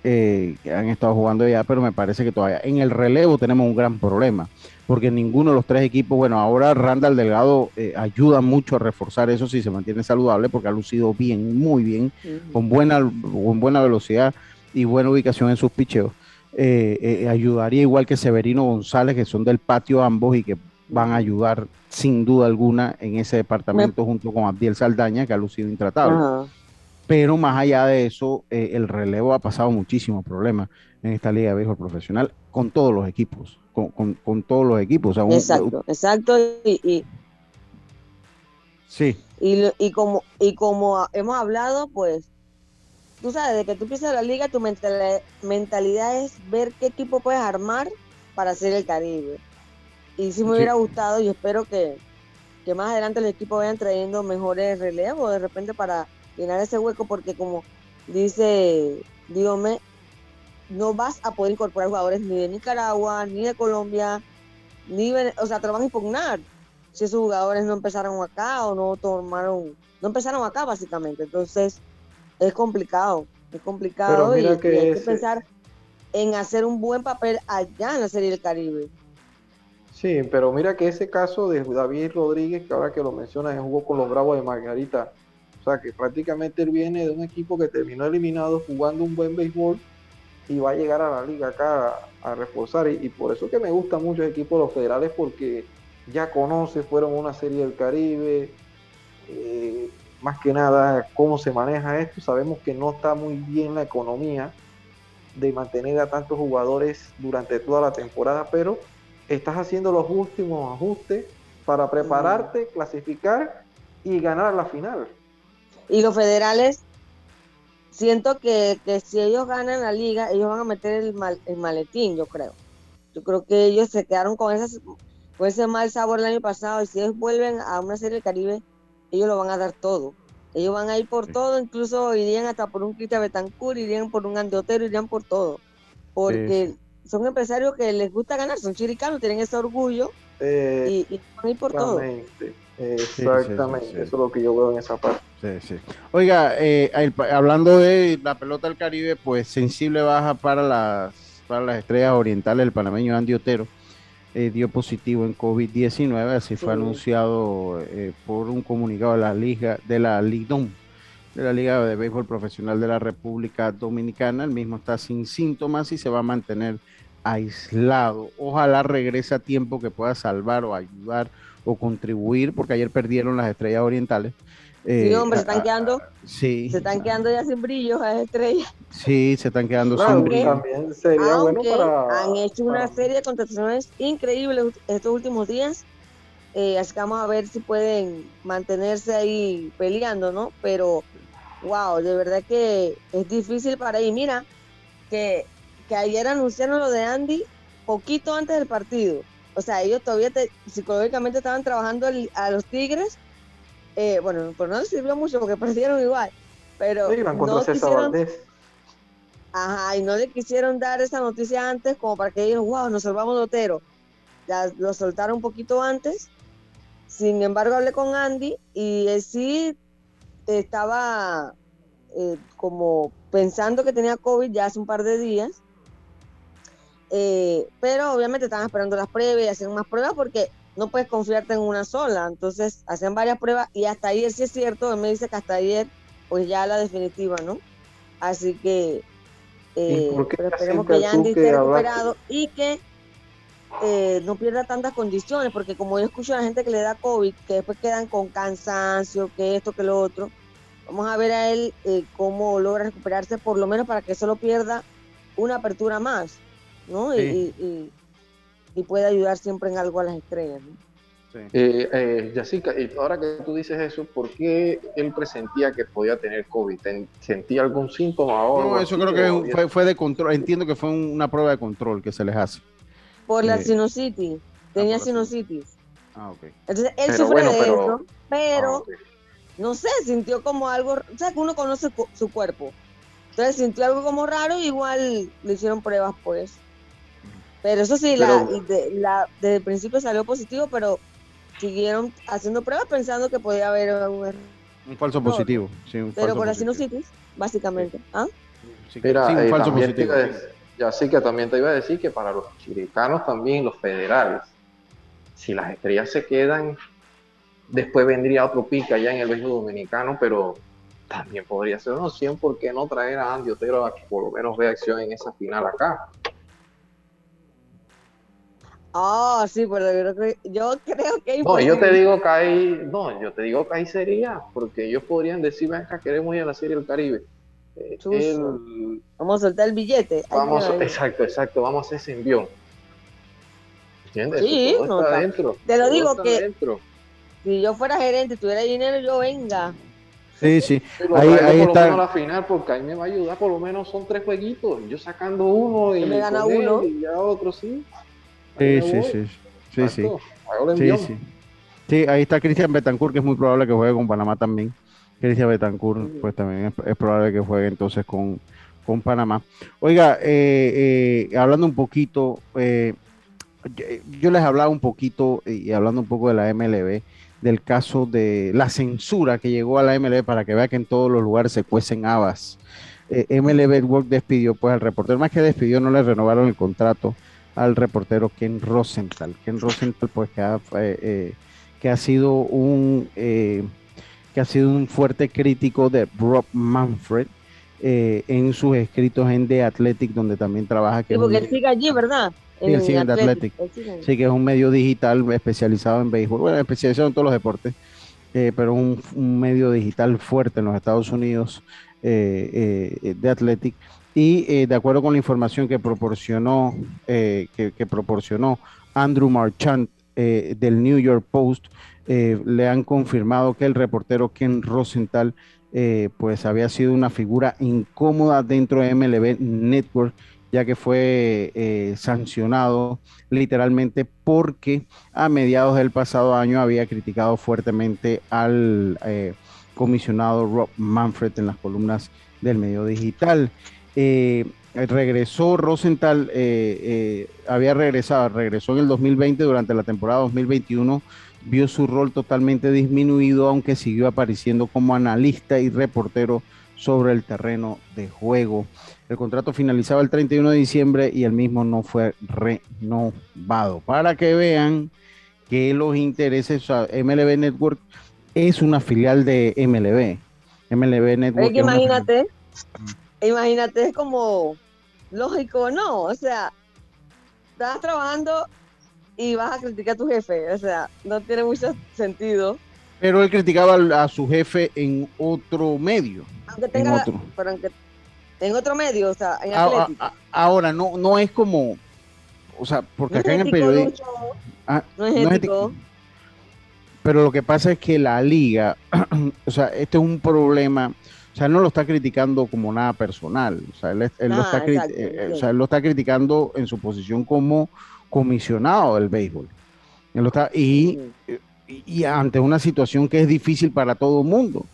Eh, han estado jugando ya, pero me parece que todavía en el relevo tenemos un gran problema porque ninguno de los tres equipos, bueno, ahora Randall Delgado eh, ayuda mucho a reforzar eso si se mantiene saludable, porque ha lucido bien, muy bien, con, buena, con buena velocidad y buena ubicación en sus picheos. Eh, eh, ayudaría igual que Severino González, que son del patio ambos y que van a ayudar sin duda alguna en ese departamento junto con Abdiel Saldaña, que ha lucido intratable. pero más allá de eso, eh, el relevo ha pasado muchísimos problemas en esta liga de béisbol profesional con todos los equipos, con, todos los equipos. exacto, exacto. Y, sí. Y, y, como, y como hemos hablado, pues, tú sabes, de que tú empiezas la liga, tu mentalidad, es ver qué equipo puedes armar para hacer el Caribe. Y si me hubiera gustado, y espero que, que más adelante los equipos vayan trayendo mejores relevos de repente para llenar ese hueco, porque como dice Dígame, no vas a poder incorporar jugadores ni de Nicaragua, ni de Colombia, ni o sea, te lo van a impugnar si esos jugadores no empezaron acá o no tomaron, no empezaron acá básicamente. Entonces, es complicado, es complicado y, hay que pensar en hacer un buen papel allá en la Serie del Caribe. Sí, pero mira que ese caso de David Rodríguez, que ahora que lo mencionas, jugó con los Bravos de Margarita. O sea, que prácticamente él viene de un equipo que terminó eliminado jugando un buen béisbol y va a llegar a la liga acá a, reforzar. Y, por eso que me gusta mucho el equipo de los federales porque ya conoce, fueron una serie del Caribe. Eh, más que nada, cómo se maneja esto. Sabemos que no está muy bien la economía de mantener a tantos jugadores durante toda la temporada, pero estás haciendo los últimos ajustes para prepararte, clasificar y ganar la final. Y los federales siento que, si ellos ganan la liga, ellos van a meter el, el maletín, yo creo. Yo creo que ellos se quedaron con, esas, con ese mal sabor el año pasado y si ellos vuelven a una serie del Caribe, ellos lo van a dar todo. Ellos van a ir por todo, incluso irían hasta por un Cristian Betancourt, irían por un Andiotero, irían por todo. Porque son empresarios que les gusta ganar, son chiricanos, tienen ese orgullo y, y, van a ir por todo. Exactamente, eso es lo que yo veo en esa parte. Oiga, eh, hablando de la pelota del Caribe, pues sensible baja para las, para las estrellas orientales, el panameño Andy Otero eh, dio positivo en COVID-19, así fue anunciado eh, por un comunicado de la Liga, de la de la Liga de Béisbol Profesional de la República Dominicana. El mismo está sin síntomas y se va a mantener aislado. Ojalá regrese a tiempo que pueda salvar o ayudar o contribuir, porque ayer perdieron las estrellas orientales. Sí, hombre, se están quedando. Sí. Se están quedando ya sin brillo las estrellas. Sí, se están quedando sin brillo. También sería bueno para. Han hecho una serie de contrataciones increíbles estos últimos días. Eh, así que vamos a ver si pueden mantenerse ahí peleando, ¿no? Pero, wow, de verdad que es difícil para ahí. Mira, que, que ayer anunciaron lo de Andy poquito antes del partido o sea, ellos todavía psicológicamente estaban trabajando a los Tigres. Eh, bueno, pues no les sirvió mucho porque perdieron igual. Pero no quisieron, Ajá, y no le quisieron dar esa noticia antes como para que ellos, wow, nos salvamos de Otero. Ya lo soltaron un poquito antes. Sin embargo, hablé con Andy y él sí estaba eh, como pensando que tenía COVID ya hace un par de días eh, pero obviamente estaban esperando las pruebas y hacían más pruebas porque no puedes confiarte en una sola. Entonces hacían varias pruebas y hasta ayer sí es cierto, él me dice que hasta ayer pues ya la definitiva, ¿no? Así que eh, esperemos que ya Andy esté recuperado y que eh, no pierda tantas condiciones, porque como yo escucho a la gente que le da COVID, que después quedan con cansancio, que esto, que lo otro, vamos a ver a él cómo logra recuperarse, por lo menos para que solo pierda una apertura más. ¿no? Y, y, puede ayudar siempre en algo a las estrellas. ¿no? Eh, eh, y ahora que tú dices eso, ¿por qué él presentía que podía tener COVID? ¿Sentía algún síntoma ahora? No, eso creo que fue, fue, de control. Entiendo que fue una prueba de control que se les hace. Por la eh, sinusitis. Tenía ah, sinusitis. Ah, ok. Entonces él sufre de eso, pero ah, no sé, sintió como algo. O sea, que uno conoce su cuerpo. Entonces sintió algo como raro, igual le hicieron pruebas por eso. Pero eso sí, la, la, desde el principio salió positivo, pero siguieron haciendo pruebas pensando que podía haber un, un falso positivo. Sí, un pero por la sinusitis, básicamente. ¿Ah? Sí, un eh, falso positivo. ya sí que también te iba a decir que para los chiricanos también, los federales, si las estrellas se quedan, después vendría otro pica allá en el béisbol dominicano, pero también podría ser una opción, ¿por qué no traer a Andy Otero a que por lo menos vea acción en esa final acá? Ah, sí, pero yo creo que, yo creo que No, yo te digo que hay, no, yo te digo que hay sería, porque ellos podrían decir, venga, queremos ir a la serie del Caribe. Eh, el- Vamos a soltar el billete. Vamos, ay. exacto, exacto, vamos a hacer ese envión. ¿Entiendes? Sí, Todo no, está está- adentro. te lo todo digo está que- adentro. Si yo fuera gerente, tuviera dinero, yo venga. Sí, sí. Pero Ahí, ahí por lo menos está. la final, porque ahí me va a ayudar, por lo menos son tres jueguitos. Yo sacando uno y, me gana uno. y ya otro sí. Sí, sí, sí. Sí, sí. Sí, sí. Sí, ahí está Cristian Betancourt, que es muy probable que juegue con Panamá también. Cristian Betancourt, pues también es, es probable que juegue entonces con, con Panamá. Oiga, eh, eh, hablando un poquito, eh, yo, yo les hablaba un poquito y hablando un poco de la MLB, del caso de la censura que llegó a la MLB para que vea que en todos los lugares se cuecen habas. Eh, MLB Network despidió pues al reportero, más que despidió, no le renovaron el contrato al reportero Ken Rosenthal. Ken Rosenthal, pues que ha, eh, eh, que ha sido un eh, que ha sido un fuerte crítico de Rob Manfred eh, en sus escritos en The Athletic, donde también trabaja. Que Sí, porque él sigue allí, ¿verdad? Sí, él sigue en The Athletic. Sí, que es un medio digital especializado en béisbol, bueno, especializado en todos los deportes, eh, pero un, un medio digital fuerte en los Estados Unidos eh, eh, de Athletic. Y eh, de acuerdo con la información que proporcionó, eh, que, proporcionó Andrew Marchant eh, del New York Post, eh, le han confirmado que el reportero Ken Rosenthal pues había sido una figura incómoda dentro de MLB Network ya que fue sancionado literalmente porque a mediados del pasado año había criticado fuertemente al eh, comisionado Rob Manfred en las columnas del medio digital. Eh, regresó Rosenthal, eh, eh, había regresado, regresó en el 2020 durante la temporada 2021, vio su rol totalmente disminuido, aunque siguió apareciendo como analista y reportero sobre el terreno de juego. El contrato finalizaba el 31 de diciembre y el mismo no fue renovado. Para que vean que los intereses, o sea, MLB Network es una filial de MLB. MLB Network. Es que es una imagínate, es como lógico, ¿no? O sea, estás trabajando y vas a criticar a tu jefe, o sea, no tiene mucho sentido. Pero él criticaba a su jefe en otro medio. Aunque En tenga, otro. pero aunque en otro medio, o sea, en A- a- Atlético. a- ahora, no, no es como, o sea, porque No acá en el periodismo... Ah, no es no es ético. Pero lo que pasa es que la liga, o sea, este es un problema, o sea, él no lo está criticando como nada personal, o sea, él, lo, está, cri- exacto, eh, o entiendo. sea, él lo está criticando en su posición como comisionado del béisbol. Él lo está, y, y- y ante una situación que es difícil para todo el mundo.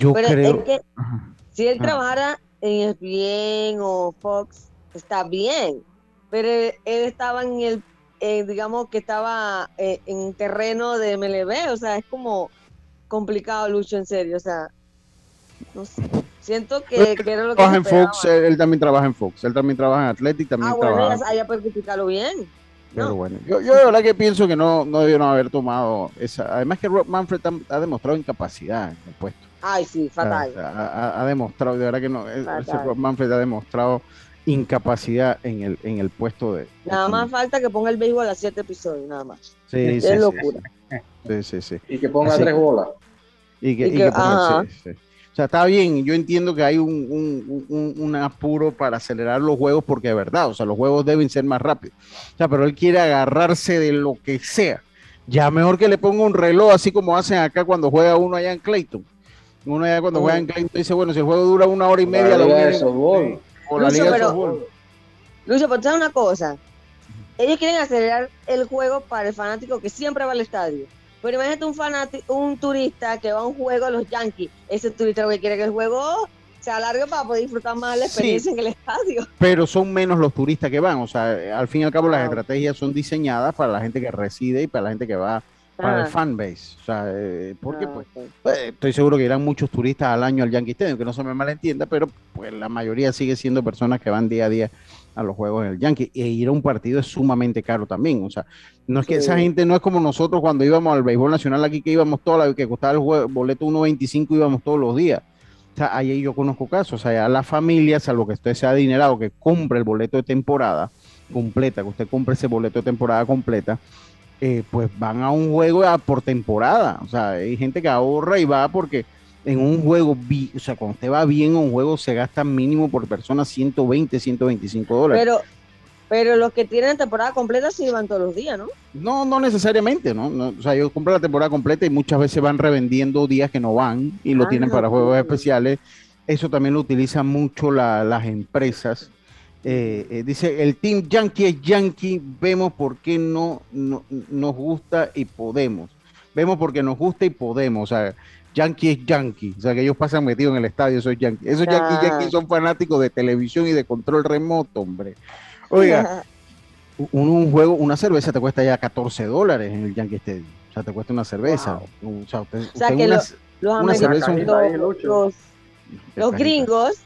Yo Pero creo... es que Ajá. si él Ah. trabajara en ESPN o Fox, está bien. Pero él, él estaba en el, eh, digamos que estaba eh, en terreno de MLB, o sea, es como complicado, Lucho, en serio, o sea, no sé. Siento que, que era lo que trabaja en. Fox, él, él también trabaja en Fox, él también trabaja en Athletic, también Ah, bueno, trabaja... ya, ya puede criticarlo bien. Pero bueno, yo, yo de verdad que pienso que no, no debieron haber tomado esa. Además que Rob Manfred ha, ha demostrado incapacidad en el puesto. Ay, sí, fatal. Ha, ha- ha demostrado, de verdad que no. e- Ese. Rob Manfred ha demostrado incapacidad en el, en el puesto de. Nada más falta que ponga el béisbol a siete episodios, nada más. Sí, es sí, locura. Sí, sí, sí. Y que ponga Así- tres bolas. Y que, Y y que- ponga- sí, sí. O sea, está bien, yo entiendo que hay un, un, un- un apuro para acelerar los juegos porque de verdad, o sea, los juegos deben ser más rápidos. O sea, pero él quiere agarrarse de lo que sea. Ya mejor que le ponga un reloj, así como hacen acá cuando juega uno allá en Clayton. Uno allá cuando juega en Clayton dice, bueno, si el juego dura una hora y media, La lo liga de softball. o la Lucho, liga de softball. Lucho, pero una cosa. Ellos quieren acelerar el juego para el fanático que siempre va al estadio. Pero imagínate un fanático, un turista que va a un juego a los Yankees. Ese turista lo que quiere que el juego se alargue para poder disfrutar más la Sí. experiencia en el estadio. pero son menos los turistas que van. O sea, al fin y al cabo las estrategias son diseñadas para la gente que reside y para la gente que va para Ah. el fan base. O sea, eh, porque Ah, pues, pues, estoy seguro que irán muchos turistas al año al Yankee Stadium, que no se me malentienda, pero pues la mayoría sigue siendo personas que van día a día a los juegos del Yankee. E ir a un partido es sumamente caro también. O sea, no es que esa gente no es como nosotros cuando íbamos al béisbol nacional aquí, que íbamos toda la que costaba el jue- boleto 1.25, íbamos todos los días. O sea, ahí yo conozco casos, o sea, ya la familia, salvo que usted sea adinerado, que compre el boleto de temporada, completa, que usted compre ese boleto de temporada completa, eh, pues van a un juego por temporada. O sea, hay gente que ahorra y va porque en un juego, o sea, cuando usted va bien a un juego se gasta mínimo por persona 120, 125 dólares. Pero, pero los que tienen temporada completa sí van todos los días, ¿no? No, no necesariamente, ¿no? o sea, ellos compran la temporada completa y muchas veces van revendiendo días que no van y lo ah, tienen para juegos especiales. Eso también lo utilizan mucho las empresas. Eh, eh, dice, el Team Yankee es Yankee, vemos por qué no, no, nos gusta y podemos. Vemos porque nos gusta y podemos. O sea, Yankee es Yankee. O sea, que ellos pasan metidos en el estadio, soy Yankee. Esos Yankee Yankee son fanáticos de televisión y de control remoto, hombre. Oiga, un, juego, una cerveza te cuesta ya 14 dólares en el Yankee Stadium. O sea, te cuesta una cerveza. O sea, que los, los gringos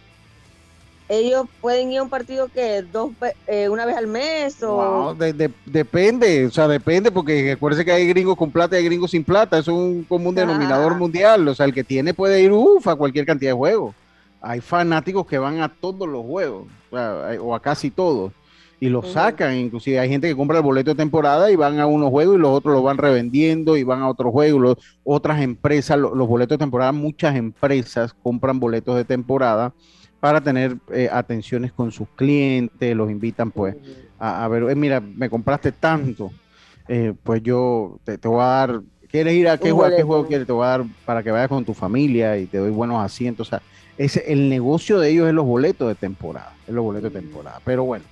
ellos pueden ir a un partido que dos eh, una vez al mes o depende o sea depende porque acuérdense que hay gringos con plata y hay gringos sin plata eso es un común denominador mundial o sea el que tiene puede ir uf, a cualquier cantidad de juegos. Hay fanáticos que van a todos los juegos o, a casi todos y los sacan inclusive hay gente que compra el boleto de temporada y van a unos juegos y los otros los van revendiendo y van a otros juegos otras empresas los boletos de temporada muchas empresas compran boletos de temporada para tener eh, atenciones con sus clientes, los invitan pues a, ver, eh, mira, me compraste tanto, eh, pues yo te, voy a dar, ¿quieres ir a qué juego, qué juego quieres? Te voy a dar para que vayas con tu familia y te doy buenos asientos, o sea, ese, el negocio de ellos es los boletos de temporada, es los boletos de temporada, pero bueno,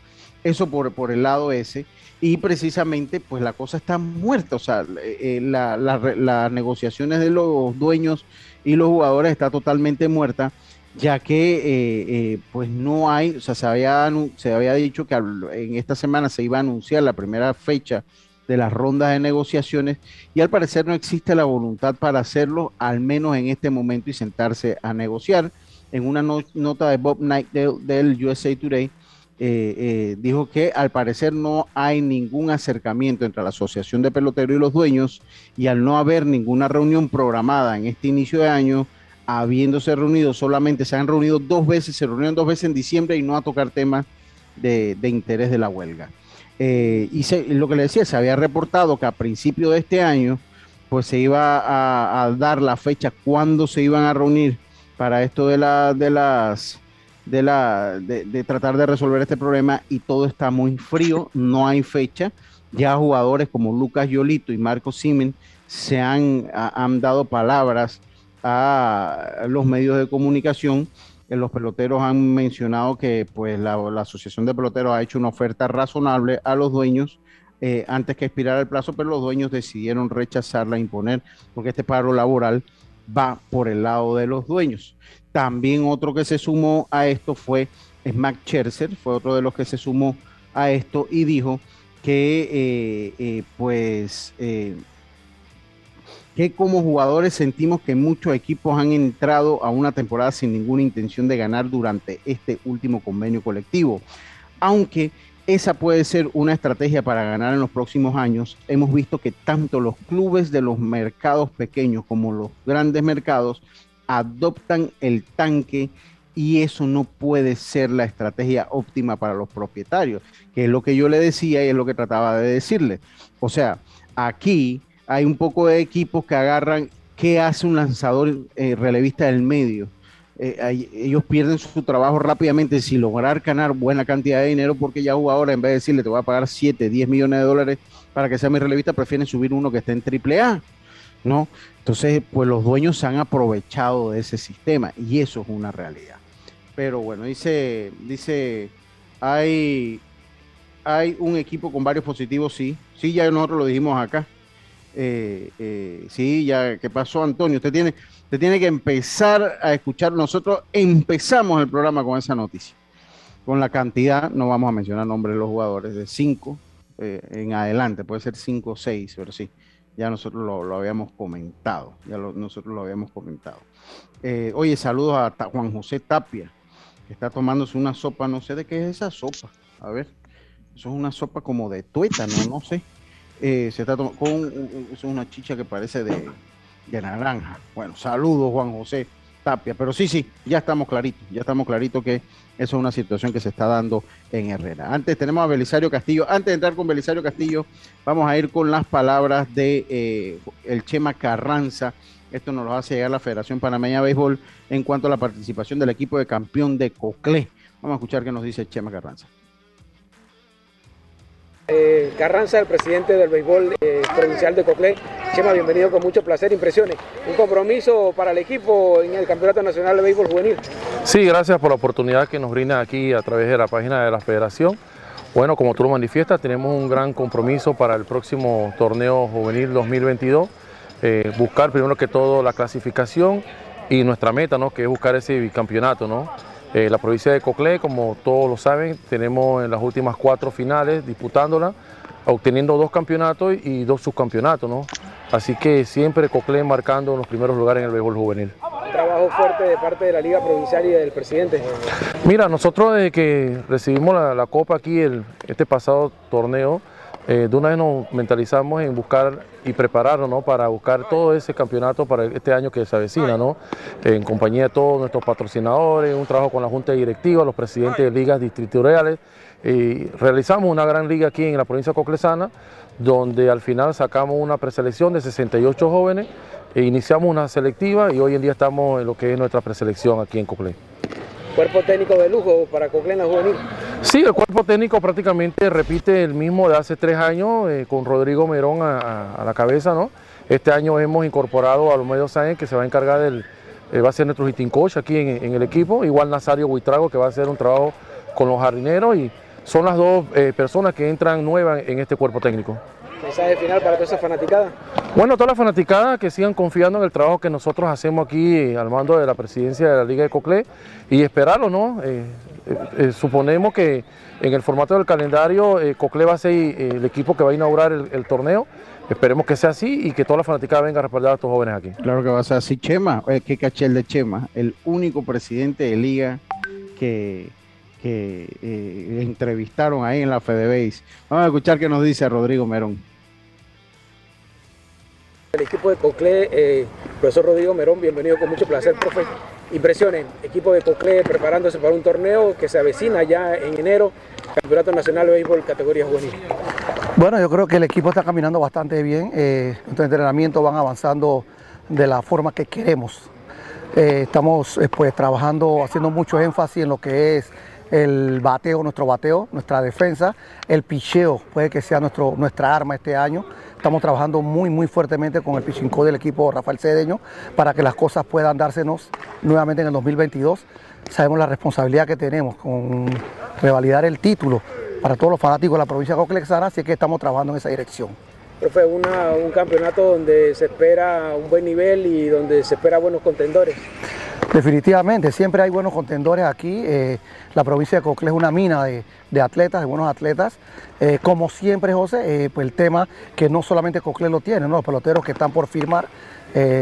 eso por, por el lado ese, y precisamente pues la cosa está muerta, o sea, las negociaciones de los dueños y los jugadores está totalmente muerta ya que eh, eh, pues no hay, o sea, se había, se había dicho que en esta semana se iba a anunciar la primera fecha de las rondas de negociaciones y al parecer no existe la voluntad para hacerlo, al menos en este momento y sentarse a negociar. En una nota de Bob Knight del, USA Today, eh, dijo que al parecer no hay ningún acercamiento entre la Asociación de Peloteros y los dueños y al no haber ninguna reunión programada en este inicio de año, habiéndose reunido solamente, se han reunido dos veces, se reunieron dos veces en diciembre y no a tocar temas de, interés de la huelga. Eh, y lo que le decía, se había reportado que a principio de este año, pues se iba a, dar la fecha cuando se iban a reunir para esto de, la, de las de, la, de, tratar de resolver este problema y todo está muy frío, no hay fecha. Ya jugadores como Lucas Yolito y Marco Simen se han, han dado palabras a los medios de comunicación. Los peloteros han mencionado que pues, la, Asociación de Peloteros ha hecho una oferta razonable a los dueños eh, antes que expirara el plazo, pero los dueños decidieron rechazarla, imponer, porque este paro laboral va por el lado de los dueños. También otro que se sumó a esto fue Smack Scherzer, fue otro de los que se sumó a esto y dijo que eh, eh, pues que como jugadores sentimos que muchos equipos han entrado a una temporada sin ninguna intención de ganar durante este último convenio colectivo. Aunque esa puede ser una estrategia para ganar en los próximos años, hemos visto que tanto los clubes de los mercados pequeños como los grandes mercados adoptan el tanque y eso no puede ser la estrategia óptima para los propietarios, que es lo que yo le decía y es lo que trataba de decirle. O sea, aquí hay un poco de equipos que agarran qué hace un lanzador eh, relevista del medio. Eh, ellos pierden su trabajo rápidamente sin lograr ganar buena cantidad de dinero porque ya jugadores en vez de decirle te voy a pagar 7, 10 millones de dólares para que sea mi relevista, prefieren subir uno que esté en triple A, ¿no? Entonces, pues los dueños se han aprovechado de ese sistema y eso es una realidad. Pero bueno, dice, dice, hay, hay un equipo con varios positivos, sí, sí, ya nosotros lo dijimos acá eh, eh, sí, ya, ¿qué pasó, Antonio? Usted tiene, usted tiene que empezar a escuchar. Nosotros empezamos el programa con esa noticia. Con la cantidad, no vamos a mencionar nombres de los jugadores, de cinco eh, en adelante, puede ser cinco o seis, pero sí, ya nosotros lo, habíamos comentado. Ya nosotros lo habíamos comentado. Eh, oye, saludos a Juan José Tapia, que está tomándose una sopa, no sé de qué es esa sopa. A ver, eso es una sopa como de tuétano, no sé. Eh, se está con una chicha que parece de, naranja. Bueno, saludos Juan José Tapia. Pero sí, sí, ya estamos claritos, ya estamos claritos que eso es una situación que se está dando en Herrera. Antes tenemos a Belisario Castillo. Antes de entrar con Belisario Castillo, vamos a ir con las palabras de eh, el Chema Carranza. Esto nos lo hace llegar la Federación Panameña de Béisbol en cuanto a la participación del equipo de campeón de Coclé. Vamos a escuchar qué nos dice Chema Carranza. Eh, Carranza, el presidente del béisbol eh, provincial de Coclé. Chema, bienvenido con mucho placer, impresiones. Un compromiso para el equipo en el Campeonato Nacional de Béisbol Juvenil. Sí, gracias por la oportunidad que nos brinda aquí a través de la página de la federación. Bueno, como tú lo manifiestas, tenemos un gran compromiso para el próximo torneo juvenil 2022. Eh, buscar primero que todo la clasificación y nuestra meta, ¿no? que es buscar ese bicampeonato. ¿no? Eh, la provincia de Coclé, como todos lo saben, tenemos en las últimas cuatro finales disputándola, obteniendo dos campeonatos y dos subcampeonatos, ¿no? Así que siempre Coclé marcando los primeros lugares en el béisbol juvenil. Un trabajo fuerte de parte de la Liga Provincial y del presidente. Mira, nosotros desde que recibimos la, Copa aquí, el, este pasado torneo, eh, de una vez nos mentalizamos en buscar y prepararnos para buscar todo ese campeonato para este año que se avecina, ¿no? en compañía de todos nuestros patrocinadores, un trabajo con la Junta Directiva, los presidentes de ligas distritoriales. Y realizamos una gran liga aquí en la provincia coclesana, donde al final sacamos una preselección de 68 jóvenes, e iniciamos una selectiva y hoy en día estamos en lo que es nuestra preselección aquí en Coclé. ¿Cuerpo técnico de lujo para Coclena Juvenil? Sí, el cuerpo técnico prácticamente repite el mismo de hace tres años, eh, con Rodrigo Merón a, la cabeza, ¿no? Este año hemos incorporado a los medios Sáenz, que se va a encargar del, eh, va a ser nuestro hitting coach aquí en, el equipo, igual Nazario Buitrago, que va a hacer un trabajo con los jardineros, y son las dos eh, personas que entran nuevas en este cuerpo técnico. ¿Mensaje final para toda esa fanaticada? Bueno, toda la fanaticada que sigan confiando en el trabajo que nosotros hacemos aquí al mando de la presidencia de la Liga de Coclé y esperarlo, ¿no? Eh, eh, eh, suponemos que en el formato del calendario Coclé va a ser el equipo que va a inaugurar el, torneo. Esperemos que sea así y que toda la fanaticada venga a respaldar a estos jóvenes aquí. Claro que va a ser así. Chema, qué cachel de Chema, el único presidente de liga que, que entrevistaron ahí en la FedeBase. Vamos a escuchar qué nos dice Rodrigo Merón. El equipo de Coclé, eh, profesor Rodrigo Merón, bienvenido con mucho placer, profe. Impresiones, equipo de Coclé preparándose para un torneo que se avecina ya en enero, Campeonato Nacional de Béisbol categoría juvenil. Bueno, yo creo que el equipo está caminando bastante bien, eh, nuestros entrenamientos van avanzando de la forma que queremos. Eh, estamos eh, pues trabajando, haciendo mucho énfasis en lo que es el bateo, nuestro bateo, nuestra defensa, el picheo puede que sea nuestro, nuestra arma este año. Estamos trabajando muy, muy fuertemente con el Pichincó del equipo Rafael Cedeño para que las cosas puedan dársenos nuevamente en el 2022. Sabemos la responsabilidad que tenemos con revalidar el título para todos los fanáticos de la provincia de Coclexana, así que estamos trabajando en esa dirección. Profe, un campeonato donde se espera un buen nivel y donde se espera buenos contendores. Definitivamente, siempre hay buenos contendores aquí. Eh, la provincia de Cocle es una mina de, atletas, de buenos atletas. Eh, como siempre, José, eh, pues el tema que no solamente Cocle lo tiene, los peloteros que están por firmar,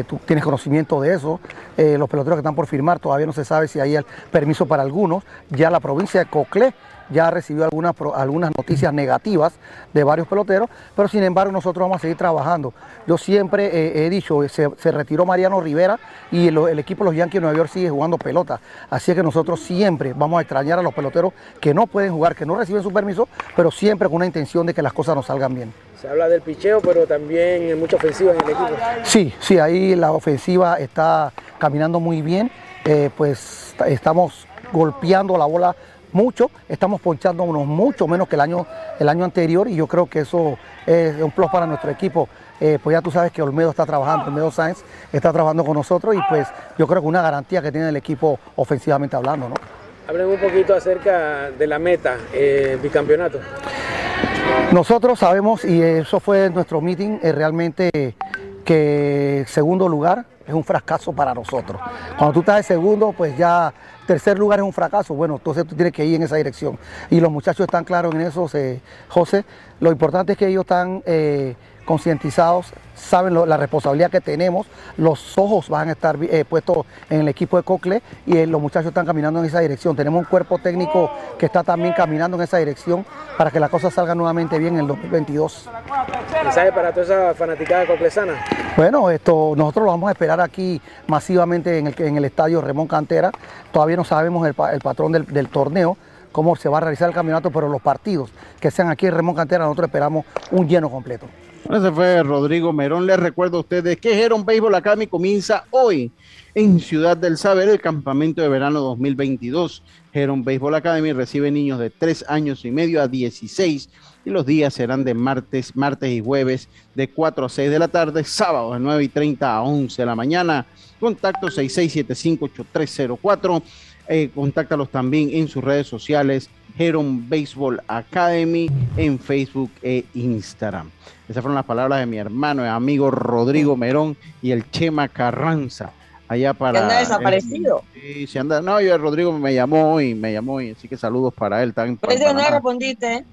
tú tienes conocimiento de eso. los peloteros que están por firmar, todavía no se sabe si hay el permiso para algunos. Ya la provincia de Cocle ya recibió algunas, algunas noticias negativas de varios peloteros, pero sin embargo nosotros vamos a seguir trabajando. Yo siempre eh, he dicho, se, retiró Mariano Rivera y el, equipo de los Yankees de Nueva York sigue jugando pelota, así que nosotros siempre vamos a extrañar a los peloteros que no pueden jugar, que no reciben su permiso, pero siempre con una intención de que las cosas nos salgan bien. Se habla del picheo, pero también mucha ofensiva en el equipo. Sí, sí, ahí la ofensiva está caminando muy bien, eh, pues estamos golpeando la bola mucho, estamos ponchándonos mucho menos que el año, el año anterior y yo creo que eso es un plus para nuestro equipo. Eh, pues ya tú sabes que Olmedo está trabajando, Olmedo Sáenz está trabajando con nosotros y pues yo creo que una garantía que tiene el equipo ofensivamente hablando. ¿no? Hablen un poquito acerca de la meta, eh, bicampeonato. Nosotros sabemos, y eso fue nuestro meeting, eh, realmente que segundo lugar es un fracaso para nosotros. Cuando tú estás de segundo, pues ya tercer lugar es un fracaso. Bueno, entonces tú tienes que ir en esa dirección. Y los muchachos están claros en eso, José. Lo importante es que ellos están eh, concientizados, saben la responsabilidad que tenemos, los ojos van a estar eh, puestos en el equipo de Cocle y eh, los muchachos están caminando en esa dirección. Tenemos un cuerpo técnico que está también caminando en esa dirección para que las cosas salgan nuevamente bien en el 2022. ¿Mensaje para toda esa fanaticada coclesana? Bueno, esto nosotros lo vamos a esperar aquí masivamente en el, en el estadio Remón Cantera. Todavía no sabemos el, patrón del, torneo, cómo se va a realizar el campeonato, pero los partidos que sean aquí en Remón Cantera, nosotros esperamos un lleno completo. Ese fue Rodrigo Merón. Les recuerdo a ustedes que Heron Baseball Academy comienza hoy en Ciudad del Saber el campamento de verano 2022. Heron Baseball Academy recibe niños de 3 años y medio a 16 y los días serán de martes, martes y jueves de 4 a 6 de la tarde, sábado de 9 y 30 a 11 de la mañana. Contacto 66758304. Eh, contáctalos también en sus redes sociales, Heron Baseball Academy, en Facebook e Instagram. Esas fueron las palabras de mi hermano y amigo Rodrigo Merón y el Chema Carranza allá para. anda desaparecido. sí, se anda. No, yo Rodrigo me llamó y me llamó y así que saludos para él. también. eso no respondiste.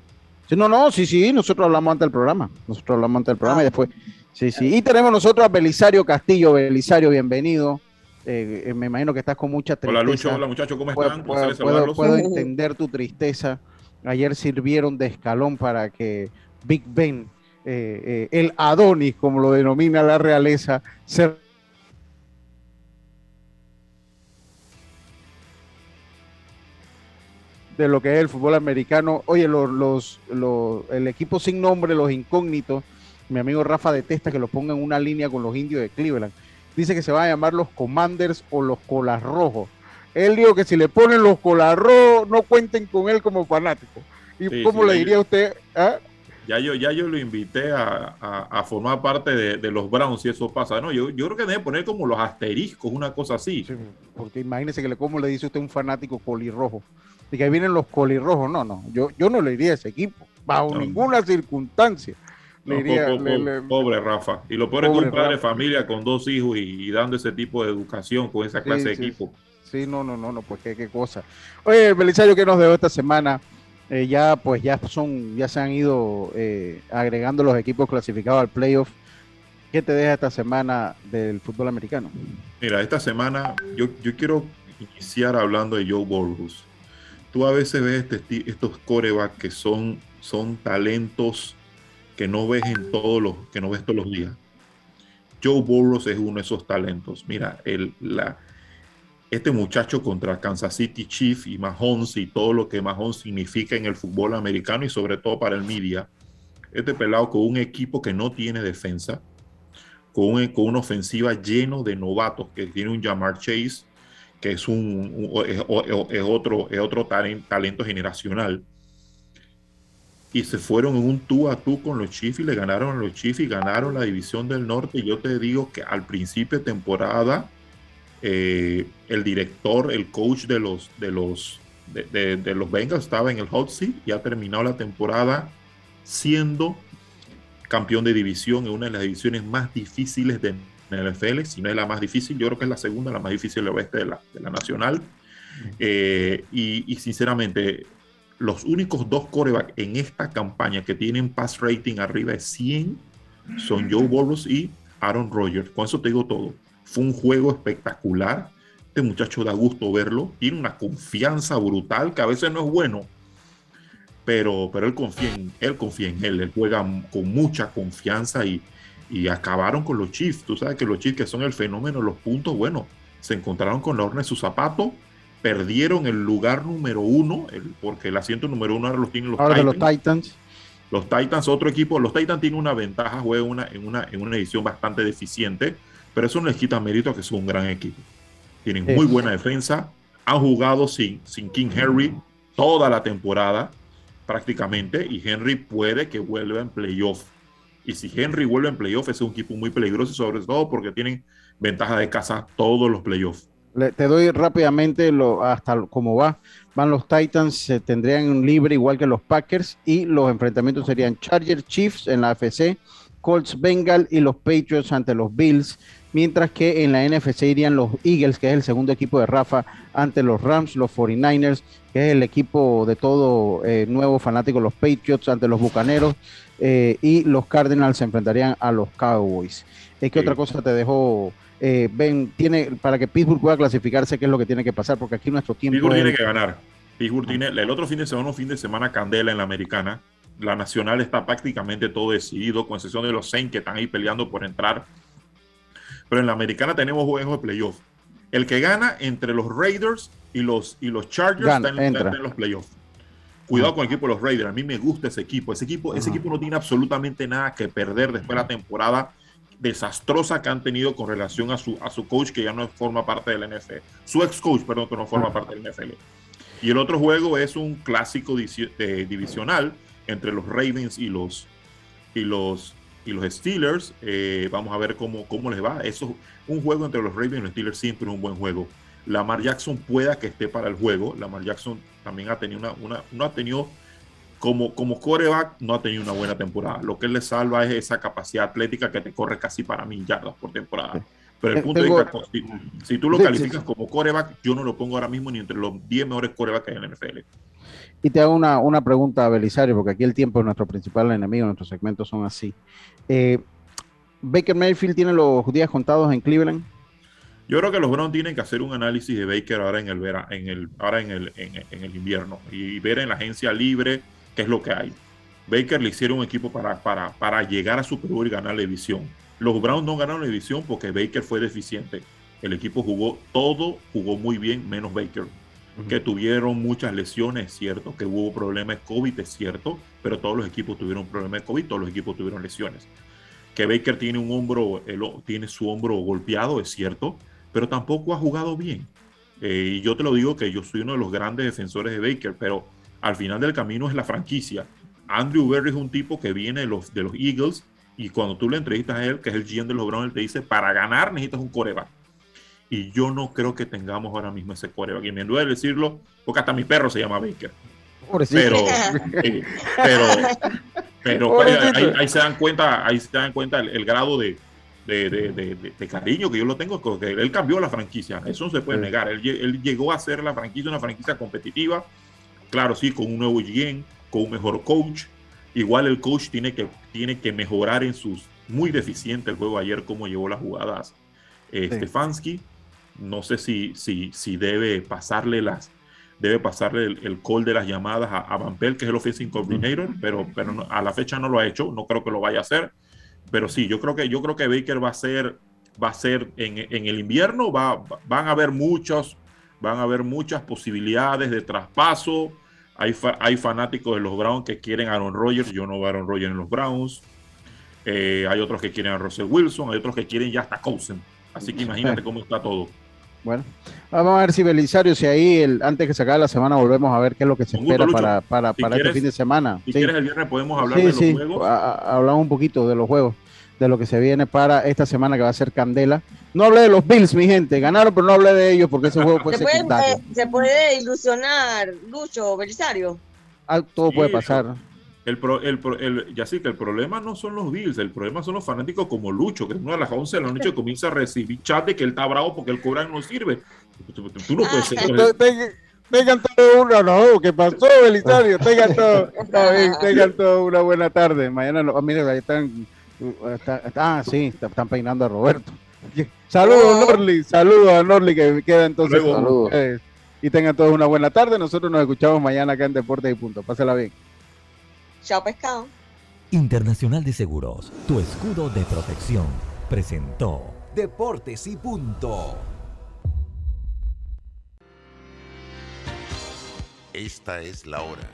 Sí, no, no, sí, sí, nosotros hablamos antes del programa. Nosotros hablamos antes del programa y ah. después. Sí, sí. Y tenemos nosotros a Belisario Castillo. Belisario, bienvenido. Eh, eh, me imagino que estás con mucha tristeza. Hola Lucho, hola muchachos, ¿cómo están? Puedo, puedo, entender tu tristeza. Ayer sirvieron de escalón para que Big Ben, eh, el Adonis, como lo denomina la realeza, se de lo que es el fútbol americano. Oye, los, el equipo sin nombre, los incógnitos, mi amigo Rafa detesta que lo pongan en una línea con los indios de Cleveland. Dice que se van a llamar los Commanders o los Colas Rojos. Él dijo que si le ponen los Colas Rojos, no cuenten con él como fanático. ¿Y cómo le diría a usted? ¿Ah? Ya yo, ya yo lo invité a, formar parte de, los Browns y eso pasa. No, yo, yo creo que debe poner como los asteriscos, una cosa así. porque imagínese que le, como le dice usted un fanático colirrojo y que vienen los colirrojos. No, no, yo, yo no le iría a ese equipo, bajo ninguna circunstancia. Pobre Rafa. Y lo peor es que un padre de familia con dos hijos y, dando ese tipo de educación con esa clase de equipo. Sí, no, no, no, no, pues qué, cosa. Oye, Belisario, ¿qué nos dejó esta semana? Eh, ya, pues ya son, ya se han ido eh, agregando los equipos clasificados al playoff. ¿Qué te deja esta semana del fútbol americano? Mira, esta semana yo, yo quiero iniciar hablando de Joe Burrows tú a veces ves este, estos corebacks que son, son talentos que no ves en todos los, que no ves todos los días. Joe Burrows es uno de esos talentos. Mira, el, la, este muchacho contra Kansas City Chiefs y Mahomes y todo lo que Mahomes significa en el fútbol americano y sobre todo para el media. Este pelado con un equipo que no tiene defensa, con, con una ofensiva lleno de novatos, que tiene un Jamar Chase, que es, un, es, otro, es otro talento, generacional. Y se fueron en un tú a tú con los Chiefs y le ganaron a los Chiefs y ganaron la división del norte. Y yo te digo que al principio de temporada, eh, el director, el coach de los, de los, de, de los Bengals estaba en el hot seat y ha terminado la temporada siendo campeón de división en una de las divisiones más difíciles de el NFL, si no es la más difícil, yo creo que es la segunda, la más difícil del oeste de la, de la nacional. Eh, y, sinceramente, los únicos dos corebacks en esta campaña que tienen pass rating arriba de 100 son Joe Burrows y Aaron Rodgers. Con eso te digo todo. Fue un juego espectacular. Este muchacho da gusto verlo. Tiene una confianza brutal que a veces no es bueno, pero, pero él, confía en, él confía en él. Él juega con mucha confianza y, y acabaron con los Chiefs. Tú sabes que los Chiefs, que son el fenómeno los puntos, bueno, se encontraron con la horna de su zapato, perdieron el lugar número uno, porque el asiento número uno ahora lo tienen los Titans. los Titans. Los Titans, otro equipo, los Titans tienen una ventaja, juegan una, en, una, en una edición bastante deficiente, pero eso no les quita mérito a que son un gran equipo. Tienen muy buena defensa, han jugado sin, sin King Henry toda la temporada prácticamente, y Henry puede que vuelva en playoff y si Henry vuelve en playoff, es un equipo muy peligroso, sobre todo porque tienen ventaja de casa todos los playoffs. Te doy rápidamente lo, hasta cómo va. Van los Titans, se tendrían un libre igual que los Packers y los enfrentamientos serían Chargers Chiefs en la AFC, Colts Bengal y los Patriots ante los Bills, mientras que en la NFC irían los Eagles, que es el segundo equipo de Rafa, ante los Rams, los 49ers, que es el equipo de todo eh, nuevo fanático, los Patriots ante los Bucaneros, eh, y los Cardinals se enfrentarían a los Cowboys. es ¿Qué otra cosa te dejó? Eh, ben, tiene, para que Pittsburgh pueda clasificarse, ¿qué es lo que tiene que pasar? Porque aquí nuestro tiempo. Pittsburgh tiene que ganar. Pittsburgh tiene el otro fin de semana, un fin de semana candela en la americana. La nacional está prácticamente todo decidido, con excepción de los Saints que están ahí peleando por entrar pero en la americana tenemos juegos de playoff. El que gana entre los Raiders y los, y los Chargers está, en, está en los playoffs. Cuidado con el equipo de los Raiders. A mí me gusta ese equipo. Ese equipo, ese equipo no tiene absolutamente nada que perder después de la temporada desastrosa que han tenido con relación a su, a su coach que ya no forma parte del NFL. Su ex coach, perdón, que no forma parte del NFL. Y el otro juego es un clásico divisional entre los Ravens y los, y los, y los Steelers. Eh, vamos a ver cómo, cómo les va. Eso, un juego entre los Ravens y los Steelers siempre es un buen juego. Lamar Jackson pueda que esté para el juego. Lamar Jackson también ha tenido una, una- no ha tenido como, como coreback, no ha tenido una buena temporada. Lo que él le salva es esa capacidad atlética que te corre casi para mil yardas por temporada. Pero el Eh, punto tengo- es que si, si tú lo calificas como coreback, yo no lo pongo ahora mismo ni entre los 10 mejores corebacks que hay en la NFL. Y te hago una, una pregunta, Belisario, porque aquí el tiempo es nuestro principal enemigo, nuestros segmentos son así. Eh, Baker Mayfield tiene los días contados en Cleveland. Yo creo que los Browns tienen que hacer un análisis de Baker ahora en el vera- en el, ahora en el, en, en el invierno y ver en la agencia libre qué es lo que hay. Baker le hicieron un equipo para, para, para llegar a Super Bowl y ganar la división. Los Browns no ganaron la división porque Baker fue deficiente. El equipo jugó todo, jugó muy bien, menos Baker. Que tuvieron muchas lesiones, es cierto. Que hubo problemas COVID, es cierto. Pero todos los equipos tuvieron problemas de COVID, todos los equipos tuvieron lesiones. Que Baker tiene un hombro, tiene su hombro golpeado, es cierto. Pero tampoco ha jugado bien. Eh, y yo te lo digo que yo soy uno de los grandes defensores de Baker, pero al final del camino es la franquicia. Andrew Berry es un tipo que viene de los, de los Eagles y cuando tú le entrevistas a él, que es el GM de los Browns, él te dice, para ganar necesitas un coreback. Y yo no creo que tengamos ahora mismo ese coreback. Y me duele decirlo, porque hasta mi perro se llama Baker. Pobrecito. Pero, eh, pero, pero Pobrecito. ahí, ahí se dan cuenta, ahí se dan cuenta el, el grado de, de, de- de- de- de cariño que yo lo tengo, porque él cambió la franquicia, eso no se puede Sí. negar. Él llegó a ser la franquicia, una franquicia competitiva, claro, sí, con un nuevo GM, con un mejor coach. Igual el coach tiene que, tiene que mejorar en sus, muy deficiente el juego ayer, como llevó las jugadas eh, Sí. Stefanski. No sé si, si, si debe pasarle las, debe pasarle el, el call de las llamadas a, a Van Pelt, que es el offensive coordinator, pero, pero no- a la fecha no lo ha hecho, no creo que lo vaya a hacer. Pero sí, yo creo que, yo creo que Baker va a ser, va a ser en, en el invierno, va, va- van a haber muchos, van a haber muchas posibilidades de traspaso. Hay, fa- hay fanáticos de los Browns que quieren a Aaron Rodgers, yo no veo a Aaron Rodgers en los Browns. Eh, hay otros que quieren a Russell Wilson, hay otros que quieren ya hasta Cousin. Así que imagínate cómo está todo. Bueno, vamos a ver si Belisario, si ahí el, antes que se acabe la semana volvemos a ver qué es lo que se gusto, espera Lucho. para, para, Si para este quieres- fin de semana. Si Sí. quieres el viernes podemos hablar Sí, de los sí, juegos. a- a- hablamos un poquito de los juegos, de lo que se viene para esta semana que va a ser Candela. No hablé de los Bills, mi gente, ganaron, pero no hablé de ellos porque ese juego fue ¿Se puede, secundario. eh, se puede ilusionar, Lucho Belisario. Ah, todo Sí, puede pasar. El, pro- el, pro- el- ya sí que el problema no son los Bills, el problema son los fanáticos como Lucho, que una de las 11 de la noche comienza a recibir chat de que él está bravo porque el cobra no sirve. Tú, no puedes ser. Tengan- todo uno, no, ¿qué pasó, Belisario? Tengan todo, está bien, tengan todo una buena tarde. Mañana, ah, miren, ahí están, está- está- ah, sí, está- están peinando a Roberto. Saludos, Norli, saludos a Norli que queda entonces Saludos. Y tengan todos una buena tarde. Nosotros nos escuchamos mañana acá en Deportes y Punto. Pásela bien. Chao, pescado. Internacional de Seguros, tu escudo de protección, presentó Deportes y punto. Esta es la hora.